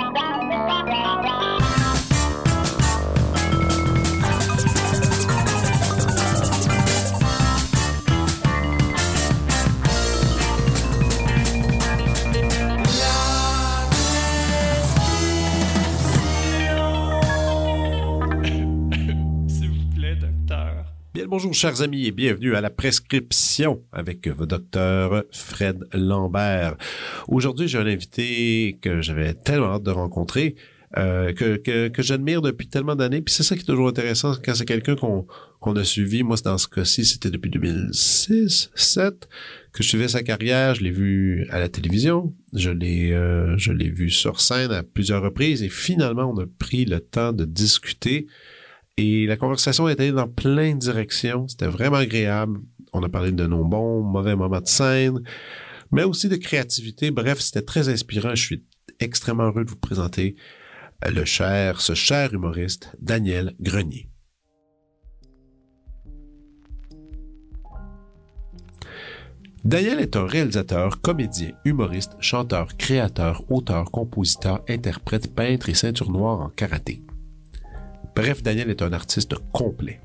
down, down. Bonjour chers amis et bienvenue à la prescription avec votre docteur Fred Lambert. Aujourd'hui, j'ai un invité que j'avais tellement hâte de rencontrer, euh, que, que, que j'admire depuis tellement d'années. Puis c'est ça qui est toujours intéressant quand c'est quelqu'un qu'on qu'on a suivi. Moi, dans ce cas-ci, c'était depuis 2006, 7 que je suivais sa carrière. Je l'ai vu à la télévision, je l'ai euh, je l'ai vu sur scène à plusieurs reprises et finalement, on a pris le temps de discuter et la conversation était dans plein de directions. C'était vraiment agréable. On a parlé de nos bons, mauvais moments de scène, mais aussi de créativité. Bref, c'était très inspirant. Je suis extrêmement heureux de vous présenter le cher, ce cher humoriste, Daniel Grenier. Daniel est un réalisateur, comédien, humoriste, chanteur, créateur, auteur, compositeur, interprète, peintre et ceinture noire en karaté. Bref, Daniel est un artiste complet.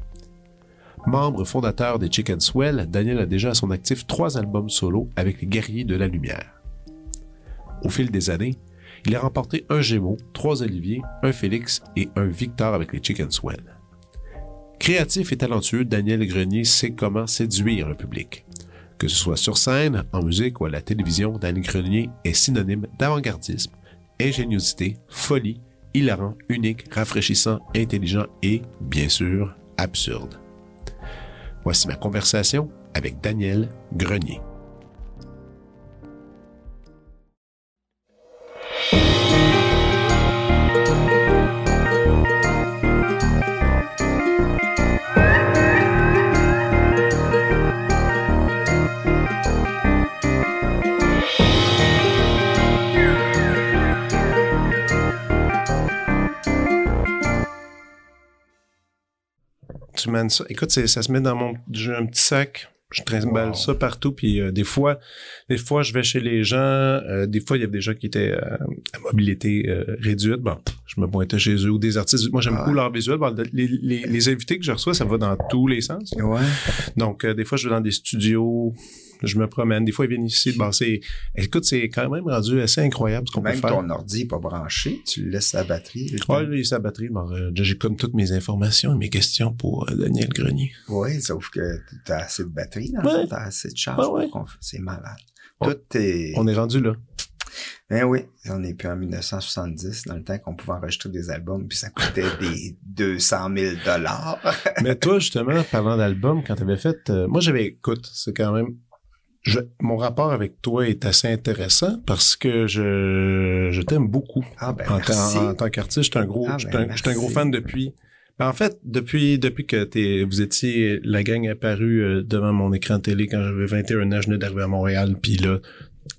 Membre fondateur des Chicken Swell, Daniel a déjà à son actif trois albums solo avec les Guerriers de la Lumière. Au fil des années, il a remporté un Gémeaux, trois Olivier, un Félix et un Victor avec les Chicken Swell. Créatif et talentueux, Daniel Grenier sait comment séduire le public. Que ce soit sur scène, en musique ou à la télévision, Daniel Grenier est synonyme d'avant-gardisme, ingéniosité, folie hilarant, unique, rafraîchissant, intelligent et, bien sûr, absurde. Voici ma conversation avec Daniel Grenier. Ça. Écoute, ça se met dans mon j'ai un petit sac. Je trimballe ça partout, puis euh, des fois, des fois, je vais chez les gens. Euh, des fois, il y avait des gens qui étaient euh, à mobilité réduite. Bon, je me pointais chez eux ou des artistes. Moi, j'aime beaucoup l'art visuel. les, les, les, invités que je reçois, ça va dans tous les sens. Ouais. Donc, des fois, je vais dans des studios je me promène. Des fois, ils viennent ici. Bon, écoute, c'est quand même rendu assez incroyable ce qu'on peut faire. Même ton ordi n'est pas branché, tu laisses la batterie. Oui, il laisse la batterie. Bon, euh, j'ai comme toutes mes informations et mes questions pour euh, Daniel Grenier. Oui, sauf que tu as assez de batterie, tu as assez de charge. C'est malade. Tout est... On est rendu là. Ben oui, on est plus en 1970, dans le temps qu'on pouvait enregistrer des albums, puis ça coûtait des 200 000 dollars. Mais toi, justement, parlant d'albums, quand tu avais fait... Euh, moi, j'avais... Écoute, c'est quand même mon rapport avec toi est assez intéressant parce que je, je t'aime beaucoup. Ah ben en, tant qu'artiste, je suis un gros, ah ben un, gros fan depuis. Ben en fait, depuis depuis que vous étiez la gang apparue euh, devant mon écran de télé quand j'avais 21 ans, je venais d'arriver à Montréal, puis là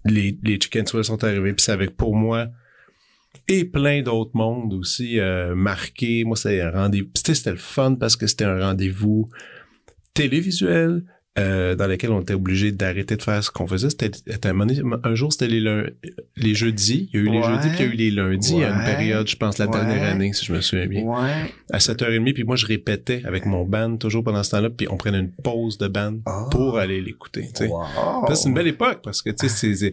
les Chicken Swell sont arrivés, puis c'est avec pour moi et plein d'autres mondes aussi euh, marqués. Moi, c'était un rendez-vous. C'était le fun parce que c'était un rendez-vous télévisuel euh, dans lesquels on était obligé d'arrêter de faire ce qu'on faisait. C'était un, jour, c'était les, les jeudis. Il y a eu les jeudis, puis il y a eu les lundis à une période, je pense, la dernière année, si je me souviens bien. À 7h30, puis moi, je répétais avec mon band toujours pendant ce temps-là, puis on prenait une pause de band ah. pour aller l'écouter. C'est une belle époque, parce que, tu sais, c'est...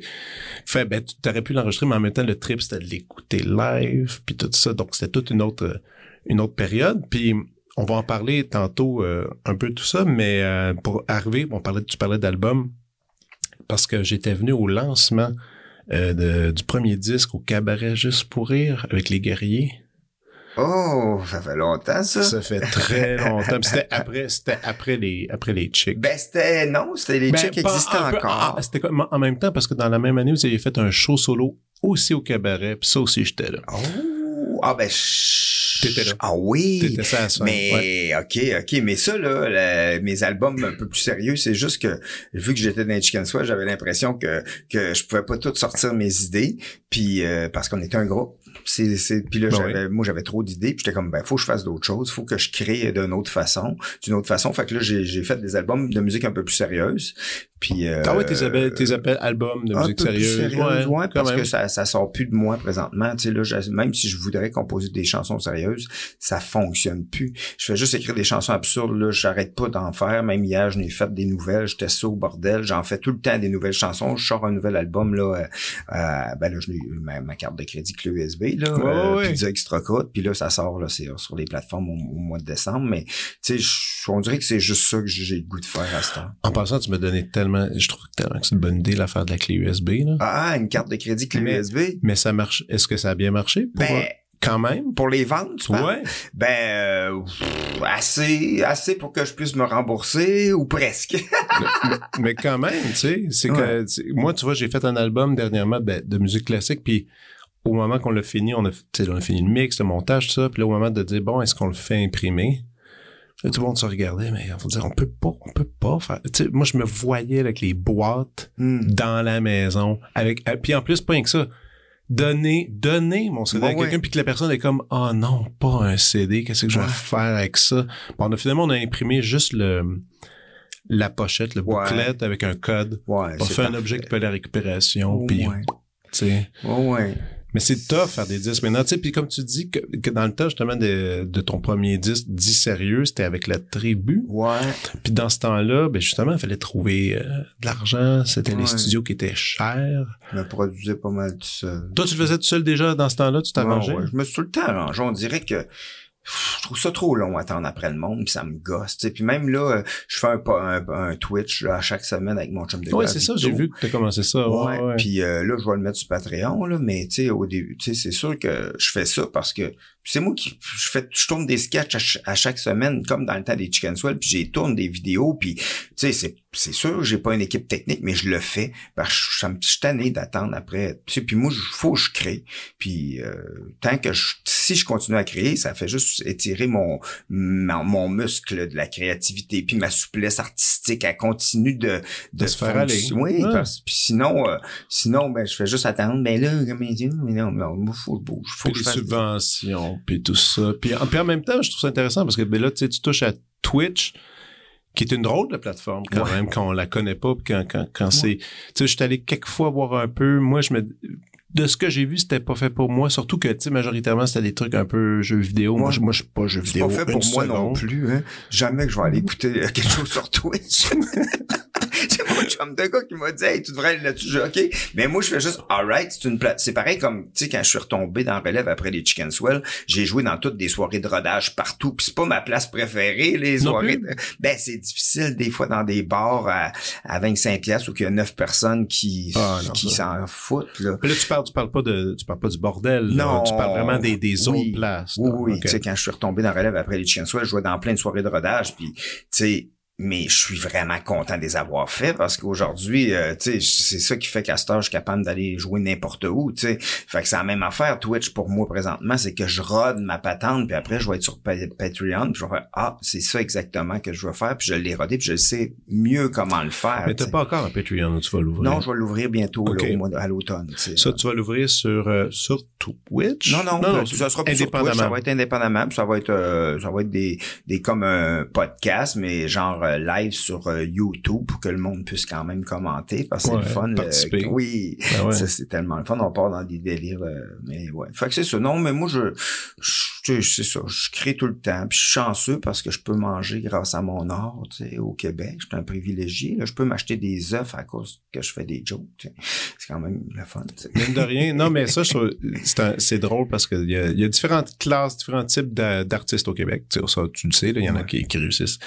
Fait, ben, tu aurais pu l'enregistrer, mais en même temps, le trip, c'était de l'écouter live, puis tout ça. Donc, c'était toute une autre une autre période. Puis on va en parler tantôt euh, un peu tout ça, mais euh, pour arriver, on parlait, tu parlais d'album parce que j'étais venu au lancement euh, du premier disque au cabaret Juste pour rire avec les guerriers. Oh, ça fait longtemps ça. Ça fait très longtemps. c'était après, c'était après les, après les chicks. Ben c'était non, c'était les ben, chicks existaient encore. Ah, c'était comme en même temps parce que dans la même année vous avez fait un show solo aussi au cabaret, puis ça aussi j'étais là. Oh, ah ben. T'étais là. Ah oui. T'étais ça à Mais ok, ok, mais ça là, mes albums un peu plus sérieux, c'est juste que vu que j'étais dans Chicken Swell, j'avais l'impression que que je pouvais pas tout sortir mes idées, puis euh, parce qu'on était un groupe. C'est, c'est, puis là, ben j'avais, moi, j'avais trop d'idées, puis j'étais comme, ben, faut que je fasse d'autres choses, faut que je crée d'une autre façon, d'une autre façon. Fait que là, j'ai, j'ai fait des albums de musique un peu plus sérieuse. Puis, euh, ah ouais, tes appels, tes appels albums de musique sérieuse. ouais, parce que ça, ça sort plus de moi présentement. Tu sais, là, même si je voudrais composer des chansons sérieuses, ça fonctionne plus. Je fais juste écrire des chansons absurdes, là, j'arrête pas d'en faire. Même hier, je n'ai fait des nouvelles, j'étais ça au bordel. J'en fais tout le temps des nouvelles chansons. Je sors un nouvel album, là, euh, euh ben là, je ma, ma carte de crédit clé USB, là, ouais, euh, Extra puis là, ça sort, là, c'est sur les plateformes au, mois de décembre. Mais, tu sais, on dirait que c'est juste ça que j'ai le goût de faire à ce temps. En passant, tu m'as donné tellement, je trouve tellement que c'est une bonne idée l'affaire de la clé USB. Là. Ah, une carte de crédit clé USB. Mais ça marche. Est-ce que ça a bien marché? Pour, ben, quand même? Pour les ventes, tu Ouais. Ben, euh, assez, assez pour que je puisse me rembourser ou presque. mais, quand même, tu sais, c'est que moi, tu vois, j'ai fait un album dernièrement ben, de musique classique, puis au moment qu'on l'a fini, on a, on a fini le mix, le montage, tout ça, puis là, au moment de dire bon, est-ce qu'on le fait imprimer? tout le monde se regardait, mais on dire, on peut pas, on peut pas faire. Moi, je me voyais avec les boîtes hmm. dans la maison, avec, euh, puis en plus, pas rien que ça. Donner, donner mon CD à quelqu'un, puis que la personne est comme, oh non, pas un CD, qu'est-ce que je vais faire avec ça? Bon, on a, finalement, on a imprimé juste le, la pochette, le bouclette avec un code. on fait un objet qui peut la récupération, puis, tu sais. ouais. Mais c'est tough faire des disques maintenant. Tu sais, puis comme tu dis que, que, dans le temps justement de, de ton premier disque dit sérieux, c'était avec la tribu. Ouais. Puis dans ce temps-là, ben justement, il fallait trouver euh, de l'argent. C'était les studios qui étaient chers. Je me produisais pas mal tout seul. Toi, tu le faisais tout seul déjà dans ce temps-là, tu t'arrangeais? Ouais, je me suis tout le temps arrangé. On dirait que je trouve ça trop long à attendre après le monde, puis ça me gosse. T'sais. Puis même là, euh, je fais un, un, un Twitch là, à chaque semaine avec mon chum de Ouais, c'est ça, j'ai vu que tu as commencé ça. Ouais, ouais. Puis euh, là, je vais le mettre sur Patreon, là, mais tu sais, au début, tu sais, c'est sûr que je fais ça parce que c'est moi qui je fais je tourne des sketchs à, chaque semaine comme dans le temps des Chicken Swell puis j'ai tourne des vidéos puis tu sais c'est c'est sûr j'ai pas une équipe technique mais je le fais parce que je, suis tanné d'attendre après puis, puis moi il faut que je crée puis euh, tant que je, si je continue à créer ça fait juste étirer mon mon, muscle de la créativité puis ma souplesse artistique elle continue de de, se faire aller. oui parce, puis sinon euh, sinon ben je fais juste attendre ben là mais non mais faut que je bouge faut que je fasse puis tout ça. Puis, en même temps, je trouve ça intéressant parce que ben là, tu touches à Twitch, qui est une drôle de plateforme quand même, quand on la connaît pas, quand, quand, quand c'est... Tu sais, je suis allé quelques fois voir un peu, moi, je me... De ce que j'ai vu, c'était pas fait pour moi, surtout que, tu sais, majoritairement, c'était des trucs un peu jeux vidéo. Moi, moi, je suis pas jeux vidéo. C'est pas fait pour moi non plus, hein. Jamais que je vais aller écouter quelque chose sur Twitch. c'est mon chum de gars qui m'a dit, hey, tu devrais aller là-dessus. OK. Mais moi, je fais juste, alright, c'est une plate. C'est pareil comme, tu sais, quand je suis retombé dans relève après les Chicken Swell, j'ai joué dans toutes des soirées de rodage partout. Puis c'est pas ma place préférée, les soirées. Ben, c'est difficile des fois dans des bars à, à 25 pièces où il y a 9 personnes qui, ah, qui s'en foutent, là. Mais là, tu parles, tu parles pas de, tu parles pas du bordel. Non. Tu parles vraiment des, des autres places. Oui, oui. Tu sais, quand je suis retombé dans relève après les Chicken Swell, je jouais dans plein de soirées de rodage. Puis, tu sais, mais je suis vraiment content de les avoir faits parce qu'aujourd'hui, euh, tu sais, c'est ça qui fait qu'à ce je suis capable d'aller jouer n'importe où, tu sais. Fait que c'est la même affaire, Twitch, pour moi, présentement, c'est que je rode ma patente, puis après, je vais être sur Patreon, puis je vais faire, ah, c'est ça exactement que je veux faire, puis je l'ai rodé, puis je sais mieux comment le faire. Mais t'as pas encore un Patreon, tu vas l'ouvrir? Non, je vais l'ouvrir bientôt, à l'automne, Ça, tu vas l'ouvrir sur, euh, sur Twitch? Non, non, non, ça sera plus sur Twitch, ça va être indépendamment, puis ça va être, euh, ça va être des, des comme un podcast, mais genre euh, live sur euh, YouTube pour que le monde puisse quand même commenter parce que c'est le fun. oui, ben ça c'est tellement le fun. On part dans des délires, euh, mais ouais. Fait que c'est ça. Non, mais moi je, je c'est ça. Je crée tout le temps. Puis je suis chanceux parce que je peux manger grâce à mon art, tu sais, au Québec. Je suis un privilégié. Là, je peux m'acheter des œufs à cause que je fais des jokes. C'est quand même le fun. Même de rien. Non, mais ça, c'est drôle parce qu'il y a, y a différentes classes, différents types d'artistes au Québec. Tu, ça, tu le sais, il y en a qui, qui réussissent.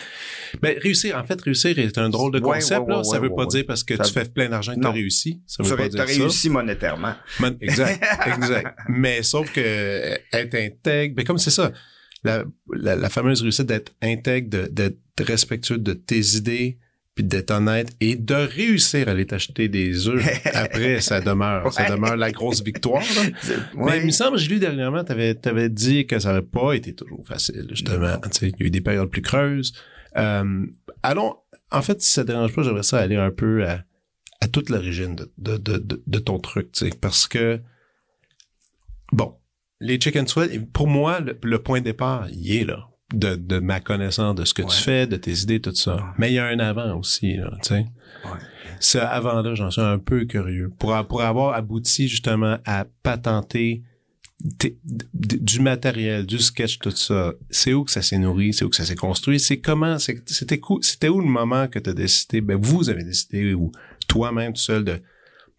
Mais réussir, en fait, réussir est un drôle de concept. là. ça veut pas dire parce que tu fais plein d'argent que tu as réussi. Ça veut pas dire ça. réussi monétairement. exact, exact. Mais sauf que être intègre, ben comme c'est ça, la, la, fameuse réussite d'être intègre, d'être respectueux de tes idées, puis d'être honnête et de réussir à aller t'acheter des œufs après ça demeure ça demeure la grosse victoire mais il me semble j'ai lu dernièrement t'avais avais dit que ça n'avait pas été toujours facile justement. Il y a eu des périodes plus creuses. Euh, allons, en fait, si ça te dérange pas, j'aimerais ça aller un peu à, à toute l'origine de, de, de, de, ton truc, tu sais, parce que, bon, les chicken sweat, pour moi, le, point de départ, il est là. De, de ma connaissance de ce que tu fais, de tes idées, tout ça. Mais il y a un avant aussi, là, tu sais. Ouais. avant-là, j'en suis un peu curieux. Pour, pour avoir abouti justement à patenter du matériel, du sketch, tout ça, c'est où que ça s'est nourri, c'est où que ça s'est construit, c'est comment, c'était c'était où le moment que tu as décidé, ben vous avez décidé, ou toi-même tout seul, de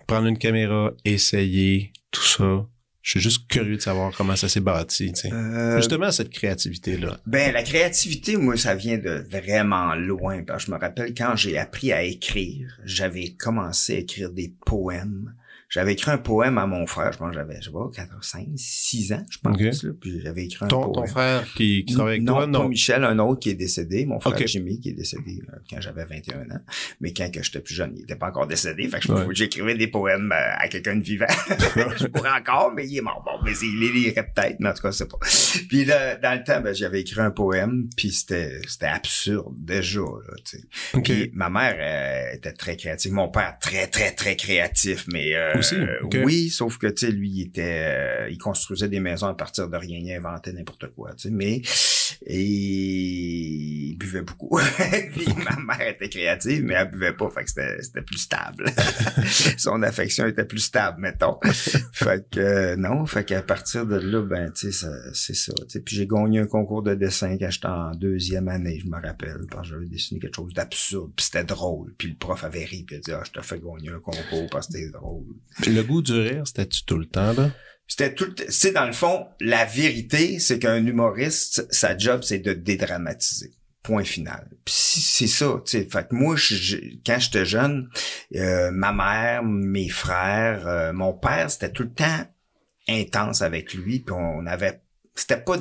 prendre une caméra, essayer, tout ça? Je suis juste curieux de savoir comment ça s'est bâti, tu sais. Euh, Justement, cette créativité-là. Ben, la créativité, moi, ça vient de vraiment loin. je me rappelle quand j'ai appris à écrire, j'avais commencé à écrire des poèmes j'avais écrit un poème à mon frère, je pense j'avais, je sais pas, 4, 5, 6 ans, je pense, là, puis j'avais écrit un ton, poème. Ton frère qui, qui travaille avec non, toi? Non, pas Michel, un autre qui est décédé, mon frère Jimmy qui est décédé euh, quand j'avais 21 ans, mais quand que j'étais plus jeune, il était pas encore décédé, fait que j'écrivais des poèmes euh, à quelqu'un de vivant. je pourrais encore, mais il est mort. Bon, mais il les lirait peut-être, mais en tout cas, c'est pas. Puis là, dans le temps, ben, j'avais écrit un poème, puis c'était, c'était absurde déjà, là, tu sais. Puis ma mère euh, était très créative, mon père très, très, très créatif, mais Aussi? oui, sauf que, tu sais, lui, il était, euh, il construisait des maisons à partir de rien, il inventait n'importe quoi, tu sais, mais, et il buvait beaucoup. Puis ma mère était créative, mais elle buvait pas, fait que c'était, c'était plus stable. Son affection était plus stable, mettons. fait que, euh, non, fait qu'à partir de là, ben, tu sais, c'est ça. Puis j'ai gagné un concours de dessin quand j'étais en deuxième année, je me rappelle, parce que j'avais dessiné quelque chose d'absurde, puis c'était drôle. Puis le prof avait ri, puis il a dit, ah, je te fais gagner un concours parce que c'était drôle. Puis le goût du rire, c'était-tu tout le temps, là? C'était tout, c'est dans le fond, la vérité, c'est qu'un humoriste, sa job, c'est de dédramatiser. Point final. c'est ça, tu. Fait que moi, je, quand j'étais jeune, euh, ma mère, mes frères, euh, mon père, c'était tout le temps intense avec lui. Puis on avait, c'était pas,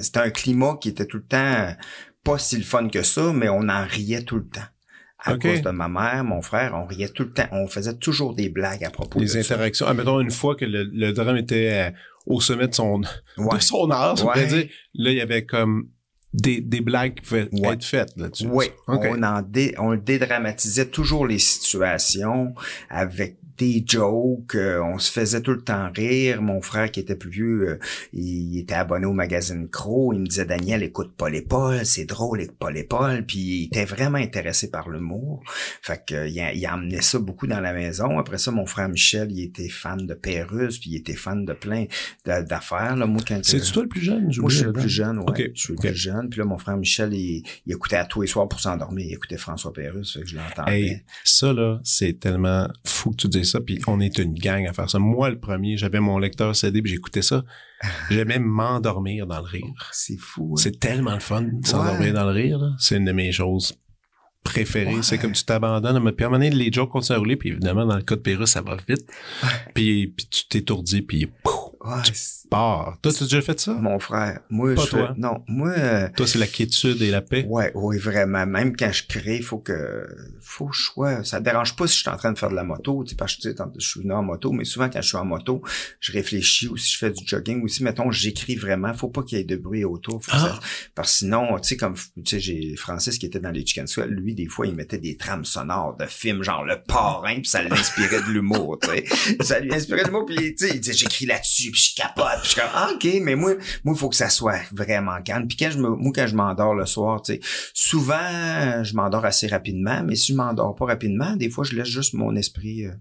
c'était un climat qui était tout le temps pas si le fun que ça, mais on en riait tout le temps à cause de ma mère, mon frère, on riait tout le temps. On faisait toujours des blagues à propos des interactions. Ah, mettons une fois que le, drame était euh, au sommet de son, de son art, on dire, là, il y avait comme des, des blagues qui pouvaient être faites là-dessus. Oui, on, en dé, on dédramatisait toujours les situations avec des jokes, euh, on se faisait tout le temps rire. Mon frère qui était plus vieux, euh, il était abonné au magazine Crow, il me disait Daniel, écoute Paul et Paul, c'est drôle avec Paul et Paul, puis il était vraiment intéressé par l'humour. Fait que il, a, emmené ça beaucoup dans la maison. Après ça, mon frère Michel, il était fan de Pérus, puis il était fan de plein d'affaires. Là, moi, quand c'est toi le plus jeune? Moi, je suis le plus jeune, ouais. Je suis le plus jeune. Puis là, mon frère Michel, il, écoutait à tous les soirs pour s'endormir. Il écoutait François Pérus, fait que je l'entendais. ça là, c'est tellement fou que tu dis ça, puis on est une gang à faire ça. Moi, le premier, j'avais mon lecteur CD, puis j'écoutais ça. J'aimais m'endormir dans le rire. C'est fou. Hein? C'est tellement le fun de s'endormir dans le rire. C'est une de mes choses préférées. C'est comme tu t'abandonnes. Puis à un moment donné, les jokes continuent à rouler, puis évidemment, dans le cas de Pérus, ça va vite. Puis, puis tu t'étourdis, puis pouf, Ouais, tu pars. Toi, tu as déjà fait ça? Mon frère. Moi, Pas je toi. non, moi. Euh, toi, c'est la quiétude et la paix? Ouais, oui, vraiment. Même quand je crée, faut que, faut que je sois. Ça dérange pas si je suis en train de faire de la moto, tu sais, parce que tu sais, je suis venu en moto, mais souvent quand je suis en moto, je réfléchis ou si je fais du jogging ou si, mettons, j'écris vraiment. Faut pas qu'il y ait de bruit autour. Ah. parce que sinon, tu sais, comme, tu sais, j'ai Francis qui était dans les Chicken Swell, lui, des fois, il mettait des trames sonores de films, genre Le Parrain, puis ça l'inspirait de l'humour, tu sais. Ça lui inspirait de l'humour, puis tu sais, il disait, j'écris là-dessus, puis je capote, ah, OK, mais moi, moi, il faut que ça soit vraiment calme. Puis quand je me, moi, quand je m'endors le soir, tu sais, souvent, je m'endors assez rapidement, mais si je m'endors pas rapidement, des fois, je laisse juste mon esprit euh,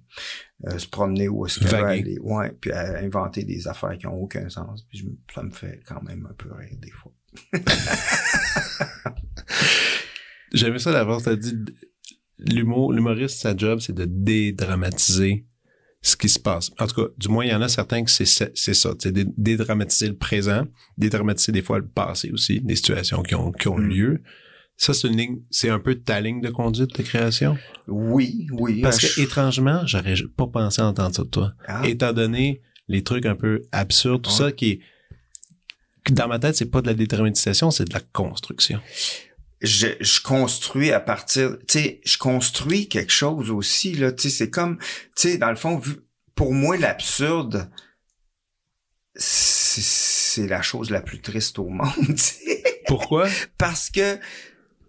euh, se promener ou se aller. Ouais, puis inventer des affaires qui ont aucun sens. Puis ça me fait quand même un peu rire des fois. J'aimais ça d'abord, t'as dit l'humour, l'humoriste, sa job, c'est de dédramatiser ce qui se passe. En tout cas, du moins, il y en a certains que c'est ça, c'est dédramatiser le présent, dédramatiser des fois le passé aussi, des situations qui ont, qui ont mm. lieu. Ça, c'est une ligne, c'est un peu ta ligne de conduite de création? Oui, oui. Parce que, étrangement, j'aurais pas pensé entendre ça de toi. Ah. Étant donné les trucs un peu absurdes, tout ça qui est, dans ma tête, c'est pas de la dédramatisation, c'est de la construction. Je, je, construis à partir, tu sais, je construis quelque chose aussi là. Tu sais, c'est comme, tu sais, dans le fond, pour moi, l'absurde, c'est la chose la plus triste au monde. Pourquoi? Parce que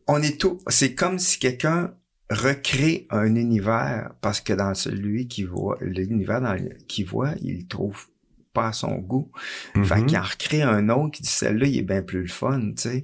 on est tout. C'est comme si quelqu'un recrée un univers parce que dans celui qui voit, l'univers dans qui voit, il trouve pas à son goût. Fait mm-hmm. qu'il en recrée un autre qui dit celle-là, il est bien plus le fun, tu sais.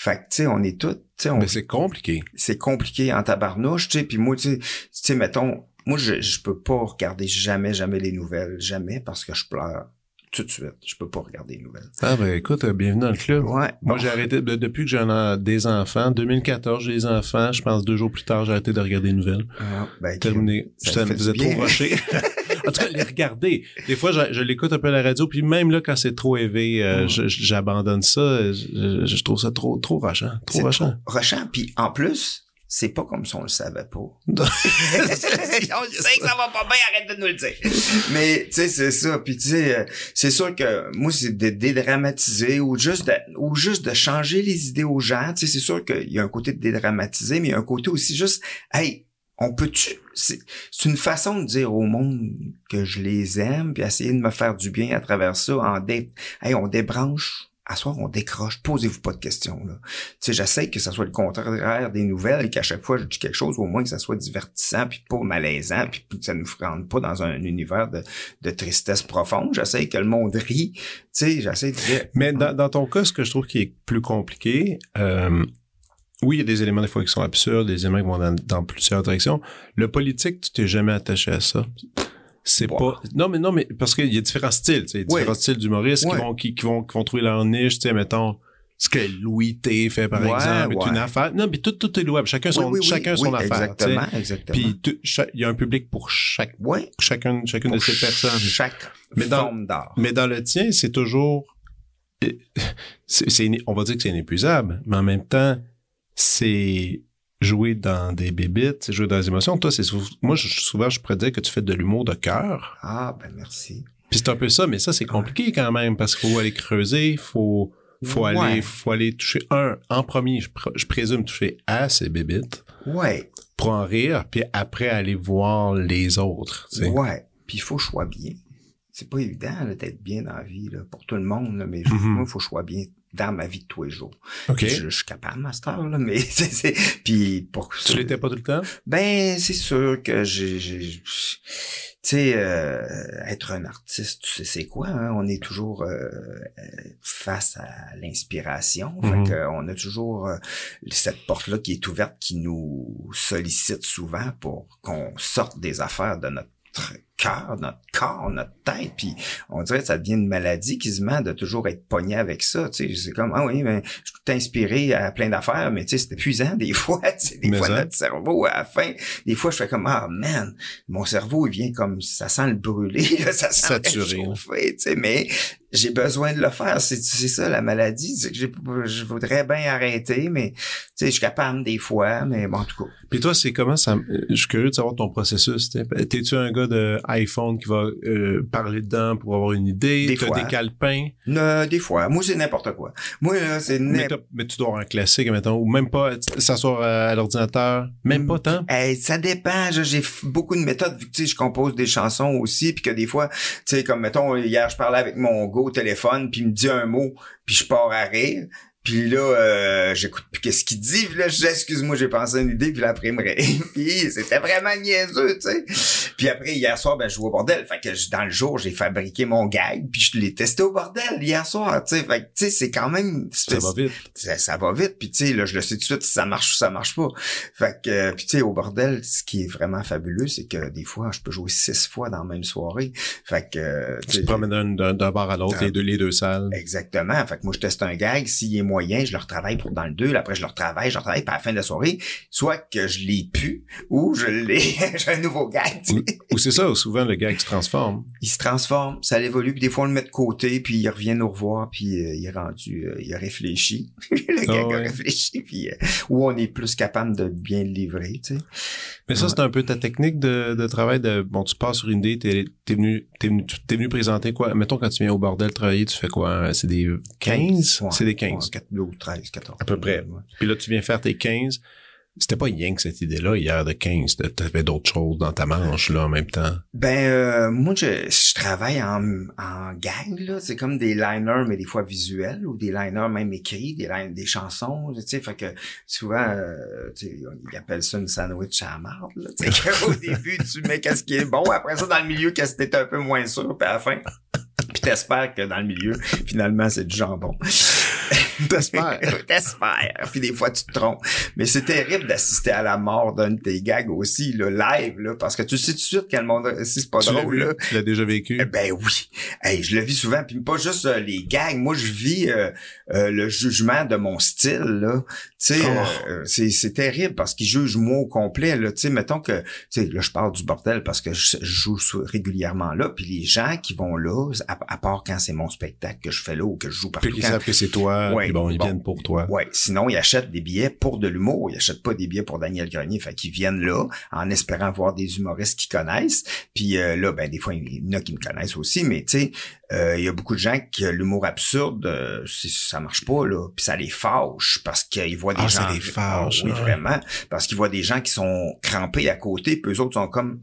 Fait que, tu sais, on est tous, Mais c'est compliqué. C'est compliqué en tabarnouche, tu sais. Puis moi, tu sais, mettons, moi, je, je peux pas regarder jamais, jamais les nouvelles. Jamais, parce que je pleure tout de suite. Je peux pas regarder les nouvelles. Ah ben écoute, euh, bienvenue dans le club. Ouais. Moi j'ai arrêté depuis que j'ai des enfants. 2014, j'ai des enfants. Je pense deux jours plus tard, j'ai arrêté de regarder les nouvelles. Ah, ben, Terminé. Ça, me faisait trop rusher. en tout cas, les regarder. Des fois, je, l'écoute un peu à la radio, puis même là, quand c'est trop élevé, euh, mm. j'abandonne ça. Je, trouve ça trop trop rushant. Trop rushant. Rushant. Puis en plus, c'est pas comme si on le savait pas. on sait que ça va pas bien, arrête de nous le dire. Mais tu sais, c'est ça. Puis tu sais, euh, c'est sûr que moi, c'est de dédramatiser ou juste de, ou juste de changer les idées aux gens. Tu sais, c'est sûr qu'il y a un côté de dédramatiser, mais il y a un côté aussi juste, hey, on peut-tu, c'est une façon de dire au monde que je les aime, puis essayer de me faire du bien à travers ça en dé, hey, on débranche à soir, on décroche, posez-vous pas de questions. Là. Tu sais, j'essaie que ça soit le contraire des nouvelles et qu'à chaque fois je dis quelque chose, au moins que ça soit divertissant, puis pas malaisant, puis que ça ne nous rende pas dans un univers de, de tristesse profonde. J'essaie que le monde rit. Tu sais, j'essaie de dire... Mais dans, dans, ton cas, ce que je trouve qui est plus compliqué, euh, oui, il y a des éléments des fois qui sont absurdes, des éléments qui vont dans, dans plusieurs directions. Le politique, tu t'es jamais attaché à ça. C'est pas non mais non mais parce qu'il y a différents styles tu sais. Différents styles d'humoristes qui vont qui, vont qui vont trouver leur niche tu sais mettons ce que Louis T fait par exemple est une affaire. Non mais tout tout est louable. Chacun son chacun son affaire exactement exactement. Puis il y a un public pour chaque chacun chacune de ces personnes. chaque mais forme d'art. mais dans le tien c'est toujours c'est on va dire que c'est inépuisable mais en même temps c'est jouer dans des bébites, jouer dans les émotions. Toi, c'est moi, je, souvent, je pourrais dire que tu fais de l'humour de cœur. Ah, ben merci. Puis c'est un peu ça, mais ça, c'est compliqué quand même parce qu'il faut aller creuser, faut faut aller faut aller toucher un en premier, je, présume toucher à ces bébites. Ouais. Pour en rire, puis après aller voir les autres. Ouais. Puis il faut choix bien. C'est pas évident d'être bien dans la vie là, pour tout le monde, mais mm-hmm. moi, il faut choix bien dans ma vie de tous les jours. Je, suis capable, master, là, mais c'est, puis pour Tu l'étais pas tout le temps? Ben, c'est sûr que j'ai, tu sais, euh, être un artiste, tu sais c'est quoi, hein? On est toujours euh, face à l'inspiration. Fait mhm. on a toujours euh, cette porte-là qui est ouverte, qui nous sollicite souvent pour qu'on sorte des affaires de notre cœur, notre corps, notre tête, puis on dirait que ça devient une maladie quasiment de toujours être pogné avec ça, tu sais, c'est comme, ah oui, mais je suis inspiré à plein d'affaires, mais tu sais, c'est épuisant des fois, tu sais, des fois notre cerveau à la fin, des fois je fais comme, ah man, mon cerveau il vient comme, ça sent le brûler, ça sent Saturé. tu sais, mais j'ai besoin de le faire. C'est, ça la maladie. C'est que je voudrais bien arrêter, mais tu sais, je suis capable des fois, mais bon, en tout cas. Puis toi, c'est comment ça Je suis curieux de savoir ton processus. T'es-tu un gars de iPhone qui va euh, parler dedans pour avoir une idée Des fois. des calepins Des fois. Moi, c'est n'importe quoi. Moi, là, c'est mais, mais, tu dois avoir un classique, mettons, ou même pas s'asseoir à, l'ordinateur, même pas tant. Hey, ça dépend. J'ai beaucoup de méthodes vu que tu sais, je compose des chansons aussi, puis que des fois, tu sais, comme mettons hier, je parlais avec mon au téléphone, puis il me dit un mot, puis je pars à rire. Puis là, euh, j'écoute plus qu'est-ce qu'il dit. Puis là, excuse-moi, j'ai pensé à une idée, puis là, après, il me puis c'était vraiment niaiseux, tu sais. Puis après, hier soir, ben, je joue au bordel. Fait que dans le jour, j'ai fabriqué mon gag, puis je l'ai testé au bordel hier soir, tu sais. Fait que, tu sais, c'est quand même... Ça va vite. Ça, va vite, puis tu sais, là, je le sais tout de suite si ça marche ou ça marche pas. Fait que, puis tu sais, au bordel, ce qui est vraiment fabuleux, c'est que des fois, je peux jouer six fois dans la même soirée. Fait que... Tu te promènes d'un bar à l'autre, les deux, les deux salles. Exactement. Fait que moi, je teste un gag. S'il est moyen, je le retravaille pour dans le 2, après je le retravaille, je le retravaille, puis à la fin de la soirée, soit que je l'ai pu, ou je l'ai, j'ai un nouveau gag. Ou, c'est ça, souvent le gag se transforme. Il se transforme, ça évolue, puis des fois on le met de côté, puis il revient nous revoir, puis euh, il est rendu, euh, il a réfléchi. le gag ah a réfléchi, puis euh, où on est plus capable de bien le livrer, tu sais. Mais ça, c'est un peu ta technique de, de travail de, bon, tu pars sur une idée, t'es, venu, t'es venu, t'es venu présenter quoi? Mettons, quand tu viens au bordel travailler, tu fais quoi? C'est des 15? c'est des 15. 4, 12, 13, 14. À peu près. Puis là, tu viens faire tes 15 c'était pas rien que cette idée-là hier de 15, t'avais d'autres choses dans ta manche là en même temps. Ben euh, moi je, je, travaille en, en gang là, c'est comme des liners mais des fois visuels ou des liners même écrits, des des chansons, tu sais, fait que souvent euh, ils appellent ça une sandwich à marde là, au début tu mets qu'est-ce qui est bon, après ça dans le milieu qu'est-ce que t'es un peu moins sûr puis à la fin puis t'espères que dans le milieu, finalement, c'est du jambon. T'espères. T'espères. Puis des fois, tu te trompes. Mais c'est terrible d'assister à la mort d'un de tes gags aussi, le live, là, parce que tu sais tout de suite quel monde, si c'est pas drôle, là. Tu l'as déjà vécu? Eh ben oui. Hey, je le vis souvent. Puis pas juste euh, les gags. Moi, je vis euh, euh, le jugement de mon style, là. Tu sais, oh. c'est, c'est terrible parce qu'ils jugent moi au complet, là. Tu sais, mettons que, tu sais, là, je parle du bordel parce que je, joue régulièrement là. Puis les gens qui vont là, à, part quand c'est mon spectacle que je fais là ou que je joue partout. Puis ils savent que c'est toi. Ouais, bon, ils viennent pour toi. Ouais. Sinon, ils achètent des billets pour de l'humour. Ils achètent pas des billets pour Daniel Grenier. Fait qu'ils viennent là en espérant voir des humoristes qu'ils connaissent. Puis là, ben des fois, il y en a qui me connaissent aussi, mais tu sais, euh, il y a beaucoup de gens qui l'humour absurde, euh, ça marche pas là, puis ça les fâche parce qu'ils voient des ah, gens. Ça les fâche. oui, vraiment, parce qu'ils voient des gens qui sont crampés à côté, puis eux autres sont comme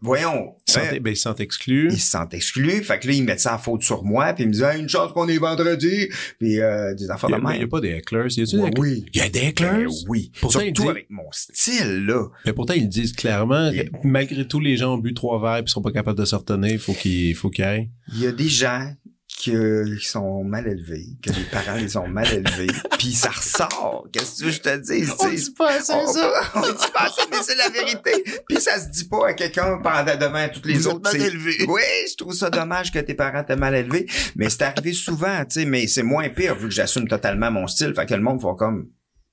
voyons. Ils ben, ben, ils se sentent exclus. Ils se sentent exclus. Fait que là, ils mettent ça à faute sur moi, puis ils me disent, une chance qu'on est vendredi, puis euh, des affaires de même. Il n'y a pas des hecklers. Y a Oui. Il y a des hecklers? Ben oui. Pourtant, Surtout avec mon style, là. Mais pourtant, ils disent clairement, malgré tout, les gens ont bu trois verres puis sont pas capables de se retenir, il faut qu'ils, faut qu'ils aillent. Il y a des gens qui sont mal élevés, que les parents les ont mal élevés, puis ça ressort. Qu'est-ce que je te dis? On dit pas ça, on, ça. On, dit pas ça, mais c'est la vérité. Puis ça se dit pas à quelqu'un pendant devant toutes les autres. Mal élevé. Oui, je trouve ça dommage que tes parents t'aient mal élevé, mais c'est arrivé souvent, tu sais, mais c'est moins pire vu que j'assume totalement mon style. Fait que le monde va comme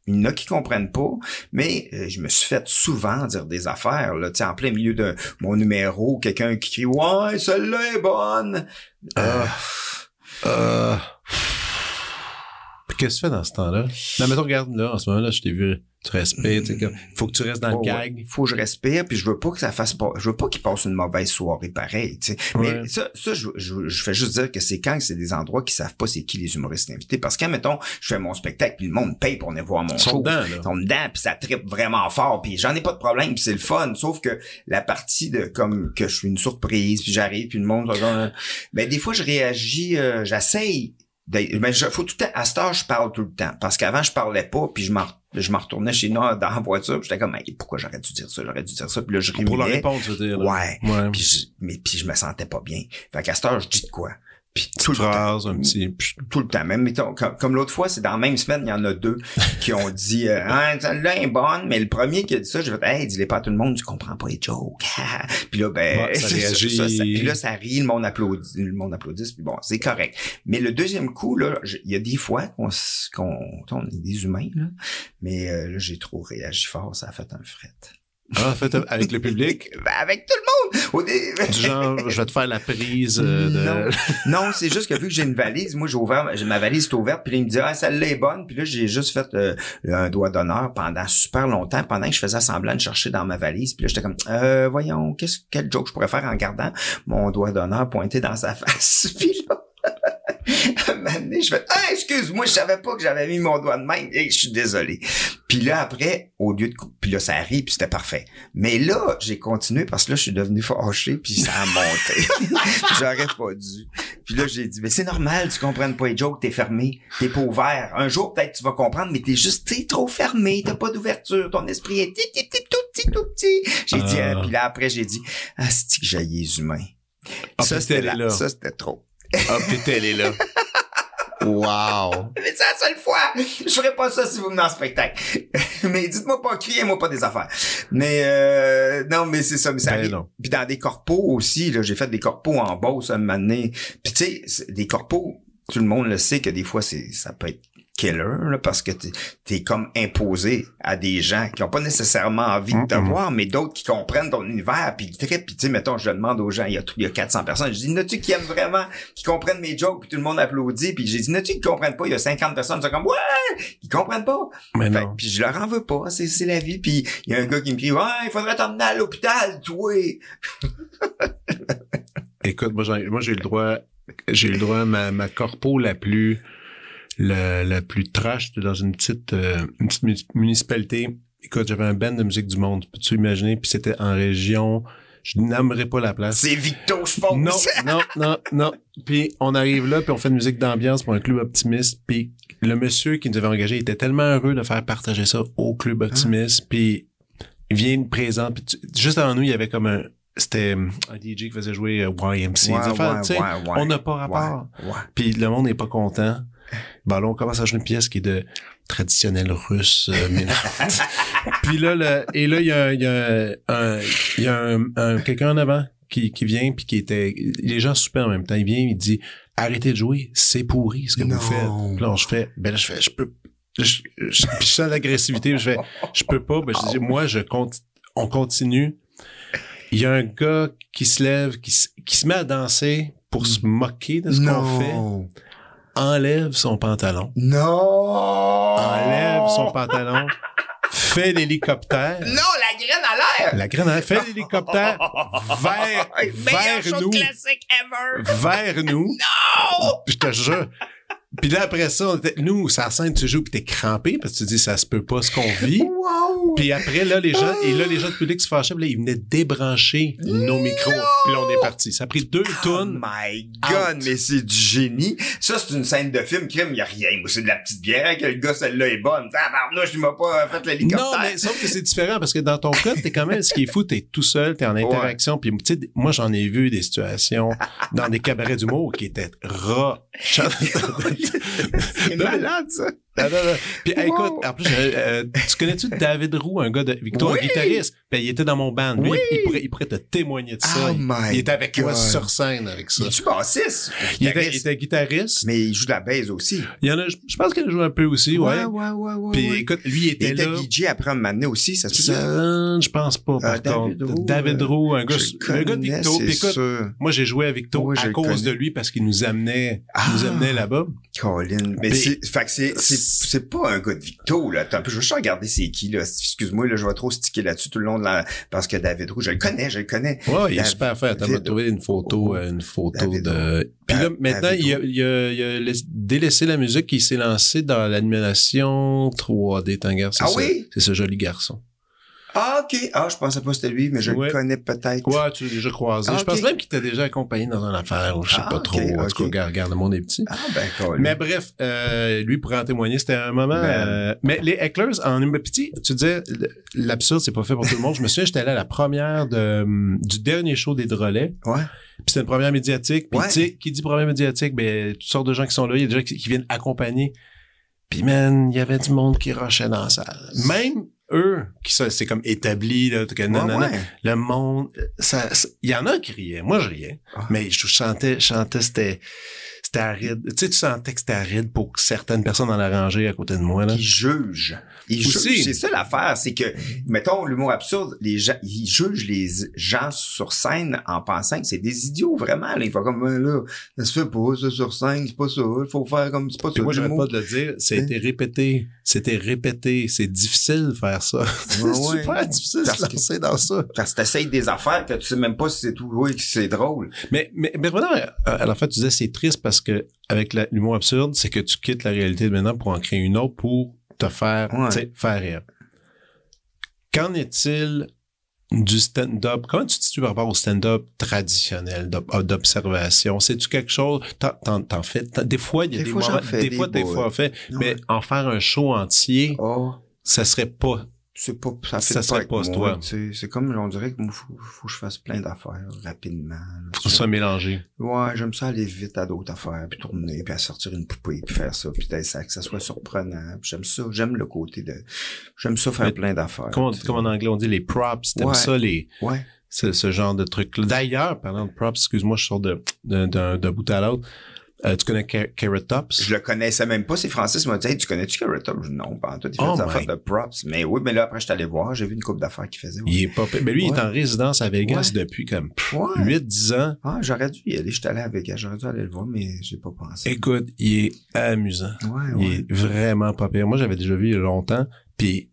il y en a qui comprennent pas, mais euh, je me suis fait souvent dire des affaires, là, en plein milieu de mon numéro, quelqu'un qui crie « Ouais, celle-là est bonne! Euh, euh... Qu'est-ce que tu fais dans ce temps-là? Mais mettons, regarde, là, en ce moment-là, je t'ai vu tu respires, tu sais, faut que tu restes dans le gag. Faut que je respire, puis je veux pas que ça fasse pas, je veux pas qu'il passe une mauvaise soirée pareil, tu sais. Mais ça, ça, je, je, je, fais juste dire que c'est quand c'est des endroits qui savent pas c'est qui les humoristes invités. Parce que, mettons, je fais mon spectacle, puis le monde paye pour venir voir mon show. Dedans, Ils sont dedans, puis ça tripe vraiment fort, puis j'en ai pas de problème, puis c'est le fun. Sauf que la partie de comme que je suis une surprise, puis j'arrive, puis le monde, ben des fois je réagis, euh, j'essaye mais je, faut tout le temps, à cette heure, je parle tout le temps. Parce qu'avant, je parlais pas, puis je m'en, je me retournais chez nous dans la voiture, j'étais comme, pourquoi j'aurais dû dire ça, j'aurais dû dire ça, puis là, je Pour la réponse, je veux dire. Ouais. ouais. Puis je, mais puis je me sentais pas bien. Fait qu'à cette heure, je dis de quoi? Puis tout le un petit... Tout le temps. Même mettons, comme, l'autre fois, c'est dans la même semaine, il y en a deux qui ont dit euh, Ah, celle-là est bonne, mais le premier qui a dit ça, je vais Hey, dis-les pas à tout le monde, tu comprends pas les jokes. puis là, ben ça réagit. Ça, puis là, ça rit, le monde applaudit, le monde applaudit, puis bon, c'est correct. Mais le deuxième coup, là, il y a des fois qu'on qu'on on est des humains, là, mais euh, là, j'ai trop réagi fort, ça a fait un fret. Ah, en fait, avec le public? Ben, avec tout le monde! du genre, je vais te faire la prise euh, de... Non, c'est juste que vu que j'ai une valise, moi, j'ai ouvert, ma valise est ouverte, puis là, il me dit, ah, celle-là est bonne. Puis là, j'ai juste fait euh, un doigt d'honneur pendant super longtemps, pendant que je faisais semblant de chercher dans ma valise. Puis là, j'étais comme, euh, voyons, qu'est-ce, quel joke je pourrais faire en gardant mon doigt d'honneur pointé dans sa face. puis là, je fais ah excuse-moi je savais pas que j'avais mis mon doigt de main et je suis désolé. Puis là après au lieu de puis là ça arrive puis c'était parfait. Mais là j'ai continué parce que là je suis devenu fâché puis ça a monté. J'aurais pas dû. Puis là j'ai dit mais c'est normal tu comprennes pas les jokes t'es fermé t'es pas ouvert. Un jour peut-être tu vas comprendre mais t'es juste t'es trop fermé t'as pas d'ouverture ton esprit est tout petit tout petit. J'ai dit euh, puis là après j'ai dit ah c'est que j'ai les humains? Ah, ça c'était là. ça c'était trop ah putain elle est là Wow! Mais c'est la seule fois! Je ferais pas ça si vous venez en spectacle. mais dites-moi pas, criez-moi pas des affaires. Mais euh, non, mais c'est ça, mais ça ben Puis dans des corpos aussi, là, j'ai fait des corpos en Beauce un moment donné. Puis tu sais, des corpos, tout le monde le sait que des fois, c'est ça peut être killer parce que t'es es comme imposé à des gens qui ont pas nécessairement envie de te voir, mais d'autres qui comprennent ton univers puis qui trippent. Puis tu sais, mettons, je demande aux gens, il y a, il y a 400 personnes, je dis, n'as-tu qui aiment vraiment, qui comprennent mes jokes, puis tout le monde applaudit, puis j'ai dit, n'as-tu qui comprennent pas, il y a 50 personnes, ils sont comme, ouais, ils comprennent pas. Mais non. Puis je leur en veux pas, c'est c'est la vie. Puis il y a un gars qui me crie, ouais, il faudrait t'emmener à l'hôpital, toi. Écoute, moi j'ai moi j'ai le droit, j'ai le droit ma ma corpo la plus la, la plus trash, dans une petite, euh, une petite municipalité. Écoute, j'avais un band de musique du monde, peux-tu imaginer? Puis c'était en région, je n'aimerais pas la place. C'est Victo, je pense. Non, non, non, non. Puis on arrive là, puis on fait une musique d'ambiance pour un club optimiste. Puis le monsieur qui nous avait engagé était tellement heureux de faire partager ça au club optimiste. Puis il vient présent. Puis juste avant nous, il y avait comme un, c'était un DJ qui faisait jouer YMC. on n'a pas rapport. Puis le monde n'est pas content. Ben là, on commence à jouer une pièce qui est de traditionnel russe. puis là, le, et là, il y a, y a, un, y a un, quelqu'un en avant qui, qui vient puis qui était les gens super en même temps. Il vient il dit arrêtez de jouer c'est pourri ce que vous faites. Là je fais ben là je fais je peux je, je, je sens l'agressivité je fais je peux pas. Ben je dis moi je compte on continue. Il y a un gars qui se lève qui, qui se met à danser pour se moquer de ce qu'on fait enlève son pantalon non enlève son pantalon fait l'hélicoptère. Non, la graine à l'air. La graine à l'air. Fait l'hélicoptère vers, vers nous. Vers nous. Non! Je te jure. Puis là, après ça, nous, ça scène, tu joues, puis t'es crampé, parce que tu dis, ça se peut pas ce qu'on vit. Puis après, là, les gens, et là, les gens de public se fâchaient, là, ils venaient débrancher nos micros. Puis là, on est parti. Ça a pris deux oh tonnes. my God, mais c'est du génie. Ça, c'est une scène de film, crime, y a rien. c'est de la petite bière, que le gars, celle-là est bonne. Ah, je m'as pas fait l'hélicoptère. Non, mais sauf que c'est différent, parce que dans ton cas, t'es quand même, ce qui est fou, t'es tout seul, t'es en interaction. Puis, tu sais, moi, j'en ai vu des situations dans des cabarets d'humour qui étaient rats. Изгаляться. C'est malade, ça. Puis écoute, en plus, euh, tu connais-tu David Roux, un gars de Victor, un guitariste? Ben, il était dans mon band. Lui, il, pourrait, il pourrait te témoigner de ça. Oh il, était avec moi sur scène avec ça. Il est bassiste? Il était, il était, guitariste. Mais il joue de la bass aussi. Il y en a, je, pense qu'il joue un peu aussi, ouais. Ouais, ouais, ouais, Puis écoute, lui, il était, il était là. DJ après un moment aussi, ça se ça, Je pense pas, par euh, contre. David Roux, David Roux un gars, un gars de Victo. Puis écoute, moi, j'ai joué à Victo à cause de lui parce qu'il nous amenait, nous ah! amenait là-bas. Colin. Mais c'est, fait que c'est, c'est pas un gars de Victo, là. Attends, je veux juste regarder c'est qui, là. Excuse-moi, là, je vais trop sticker là-dessus tout le long de la, parce que David Roux, je le connais, je le connais. Ouais, il est super fait. T'as trouvé une photo, euh, une photo de, puis là, maintenant, il a, il, a, il a, délaissé la musique, il s'est lancé dans l'animation 3D, Tanguer. Ah oui? C'est ce joli garçon. Ah, OK. Ah, je pensais pas que c'était lui, mais je le connais peut-être. Ouais, tu l'as déjà croisé. Ah, je pense même qu'il t'a déjà accompagné dans une affaire, je sais ah, pas trop. En tout cas, regarde, le monde est petit. Ah, ben, cool. Mais bref, euh, lui, pour en témoigner, c'était un moment... Ben. Euh, mais les hecklers, en petit, tu disais, l'absurde, c'est pas fait pour tout le monde. Je me souviens, j'étais allé à la première de, du dernier show des Drolets. Ouais. Puis c'était une première médiatique. Puis tu sais, qui dit première médiatique, ben, toutes sortes de gens qui sont là. Il y a des gens qui, viennent accompagner. Puis man, il y avait du monde qui rushait dans la salle. Même eux, qui c'est comme établi, là, que non, non, non, le monde, ça, il y en a qui riaient. Moi, je riais. Ah. Mais je chantais, je chantais, c'était, c'était aride. Tu sais, tu sentais que c'était aride pour certaines personnes dans la rangée à côté de moi, là. Ils jugent. Ils jugent. C'est ça l'affaire, c'est que, mettons, l'humour absurde, les gens, ils jugent les gens sur scène en pensant que c'est des idiots, vraiment, là. Ils font comme, ben là, ça se fait pas, ça, sur scène, c'est pas ça. Il faut faire comme, c'est pas ça. moi, j'arrête pas de le dire. C'était hein? répété. C'était répété. C'est difficile de faire ça. c'est super difficile de se lancer dans ça. Parce que t'essayes des affaires que tu sais même pas si c'est tout, oui, c'est drôle. Mais, mais, mais vraiment, à la fin, tu disais c'est triste parce que avec l'humour absurde, c'est que tu quittes la réalité de maintenant pour en créer une autre pour te faire, faire rire. Qu'en est-il du stand-up? Comment tu te situes par rapport au stand-up traditionnel d'observation? C'est-tu quelque chose, t'en, fais, des fois, il y a des, moments, des, fois, des fois, fait, mais en faire un show entier, oh. ça serait pas c'est pas ça fait ça serait pas, toi. c'est comme on dirait qu'il faut, faut que je fasse plein d'affaires rapidement faut que ça mélanger. Ouais j'aime ça aller vite à d'autres affaires puis tourner puis à sortir une poupée puis faire ça puis ça que ça soit surprenant. J'aime ça j'aime le côté de j'aime ça faire plein d'affaires comme, comme en anglais on dit les props t'aimes ça les ouais. ce, ce genre de truc d'ailleurs parlant de props excuse-moi je sors de d'un bout à l'autre euh, tu connais Carrot Tops? Je le connaissais même pas. C'est Francis m'a dit, hey, tu connais-tu Carrot Tops? Non, pas toi, il fait oh des affaires de props. Mais oui, mais là, après, je suis allé voir. J'ai vu une coupe d'affaires qu'il faisait. Il est pas, mais lui, il est en résidence à Vegas depuis comme 8-10 ans. Ah, j'aurais dû y aller. J'étais allé à Vegas. J'aurais dû aller le voir, mais j'ai pas pensé. Écoute, il est amusant. il est vraiment pas pire. Moi, j'avais déjà vu il y a longtemps. Puis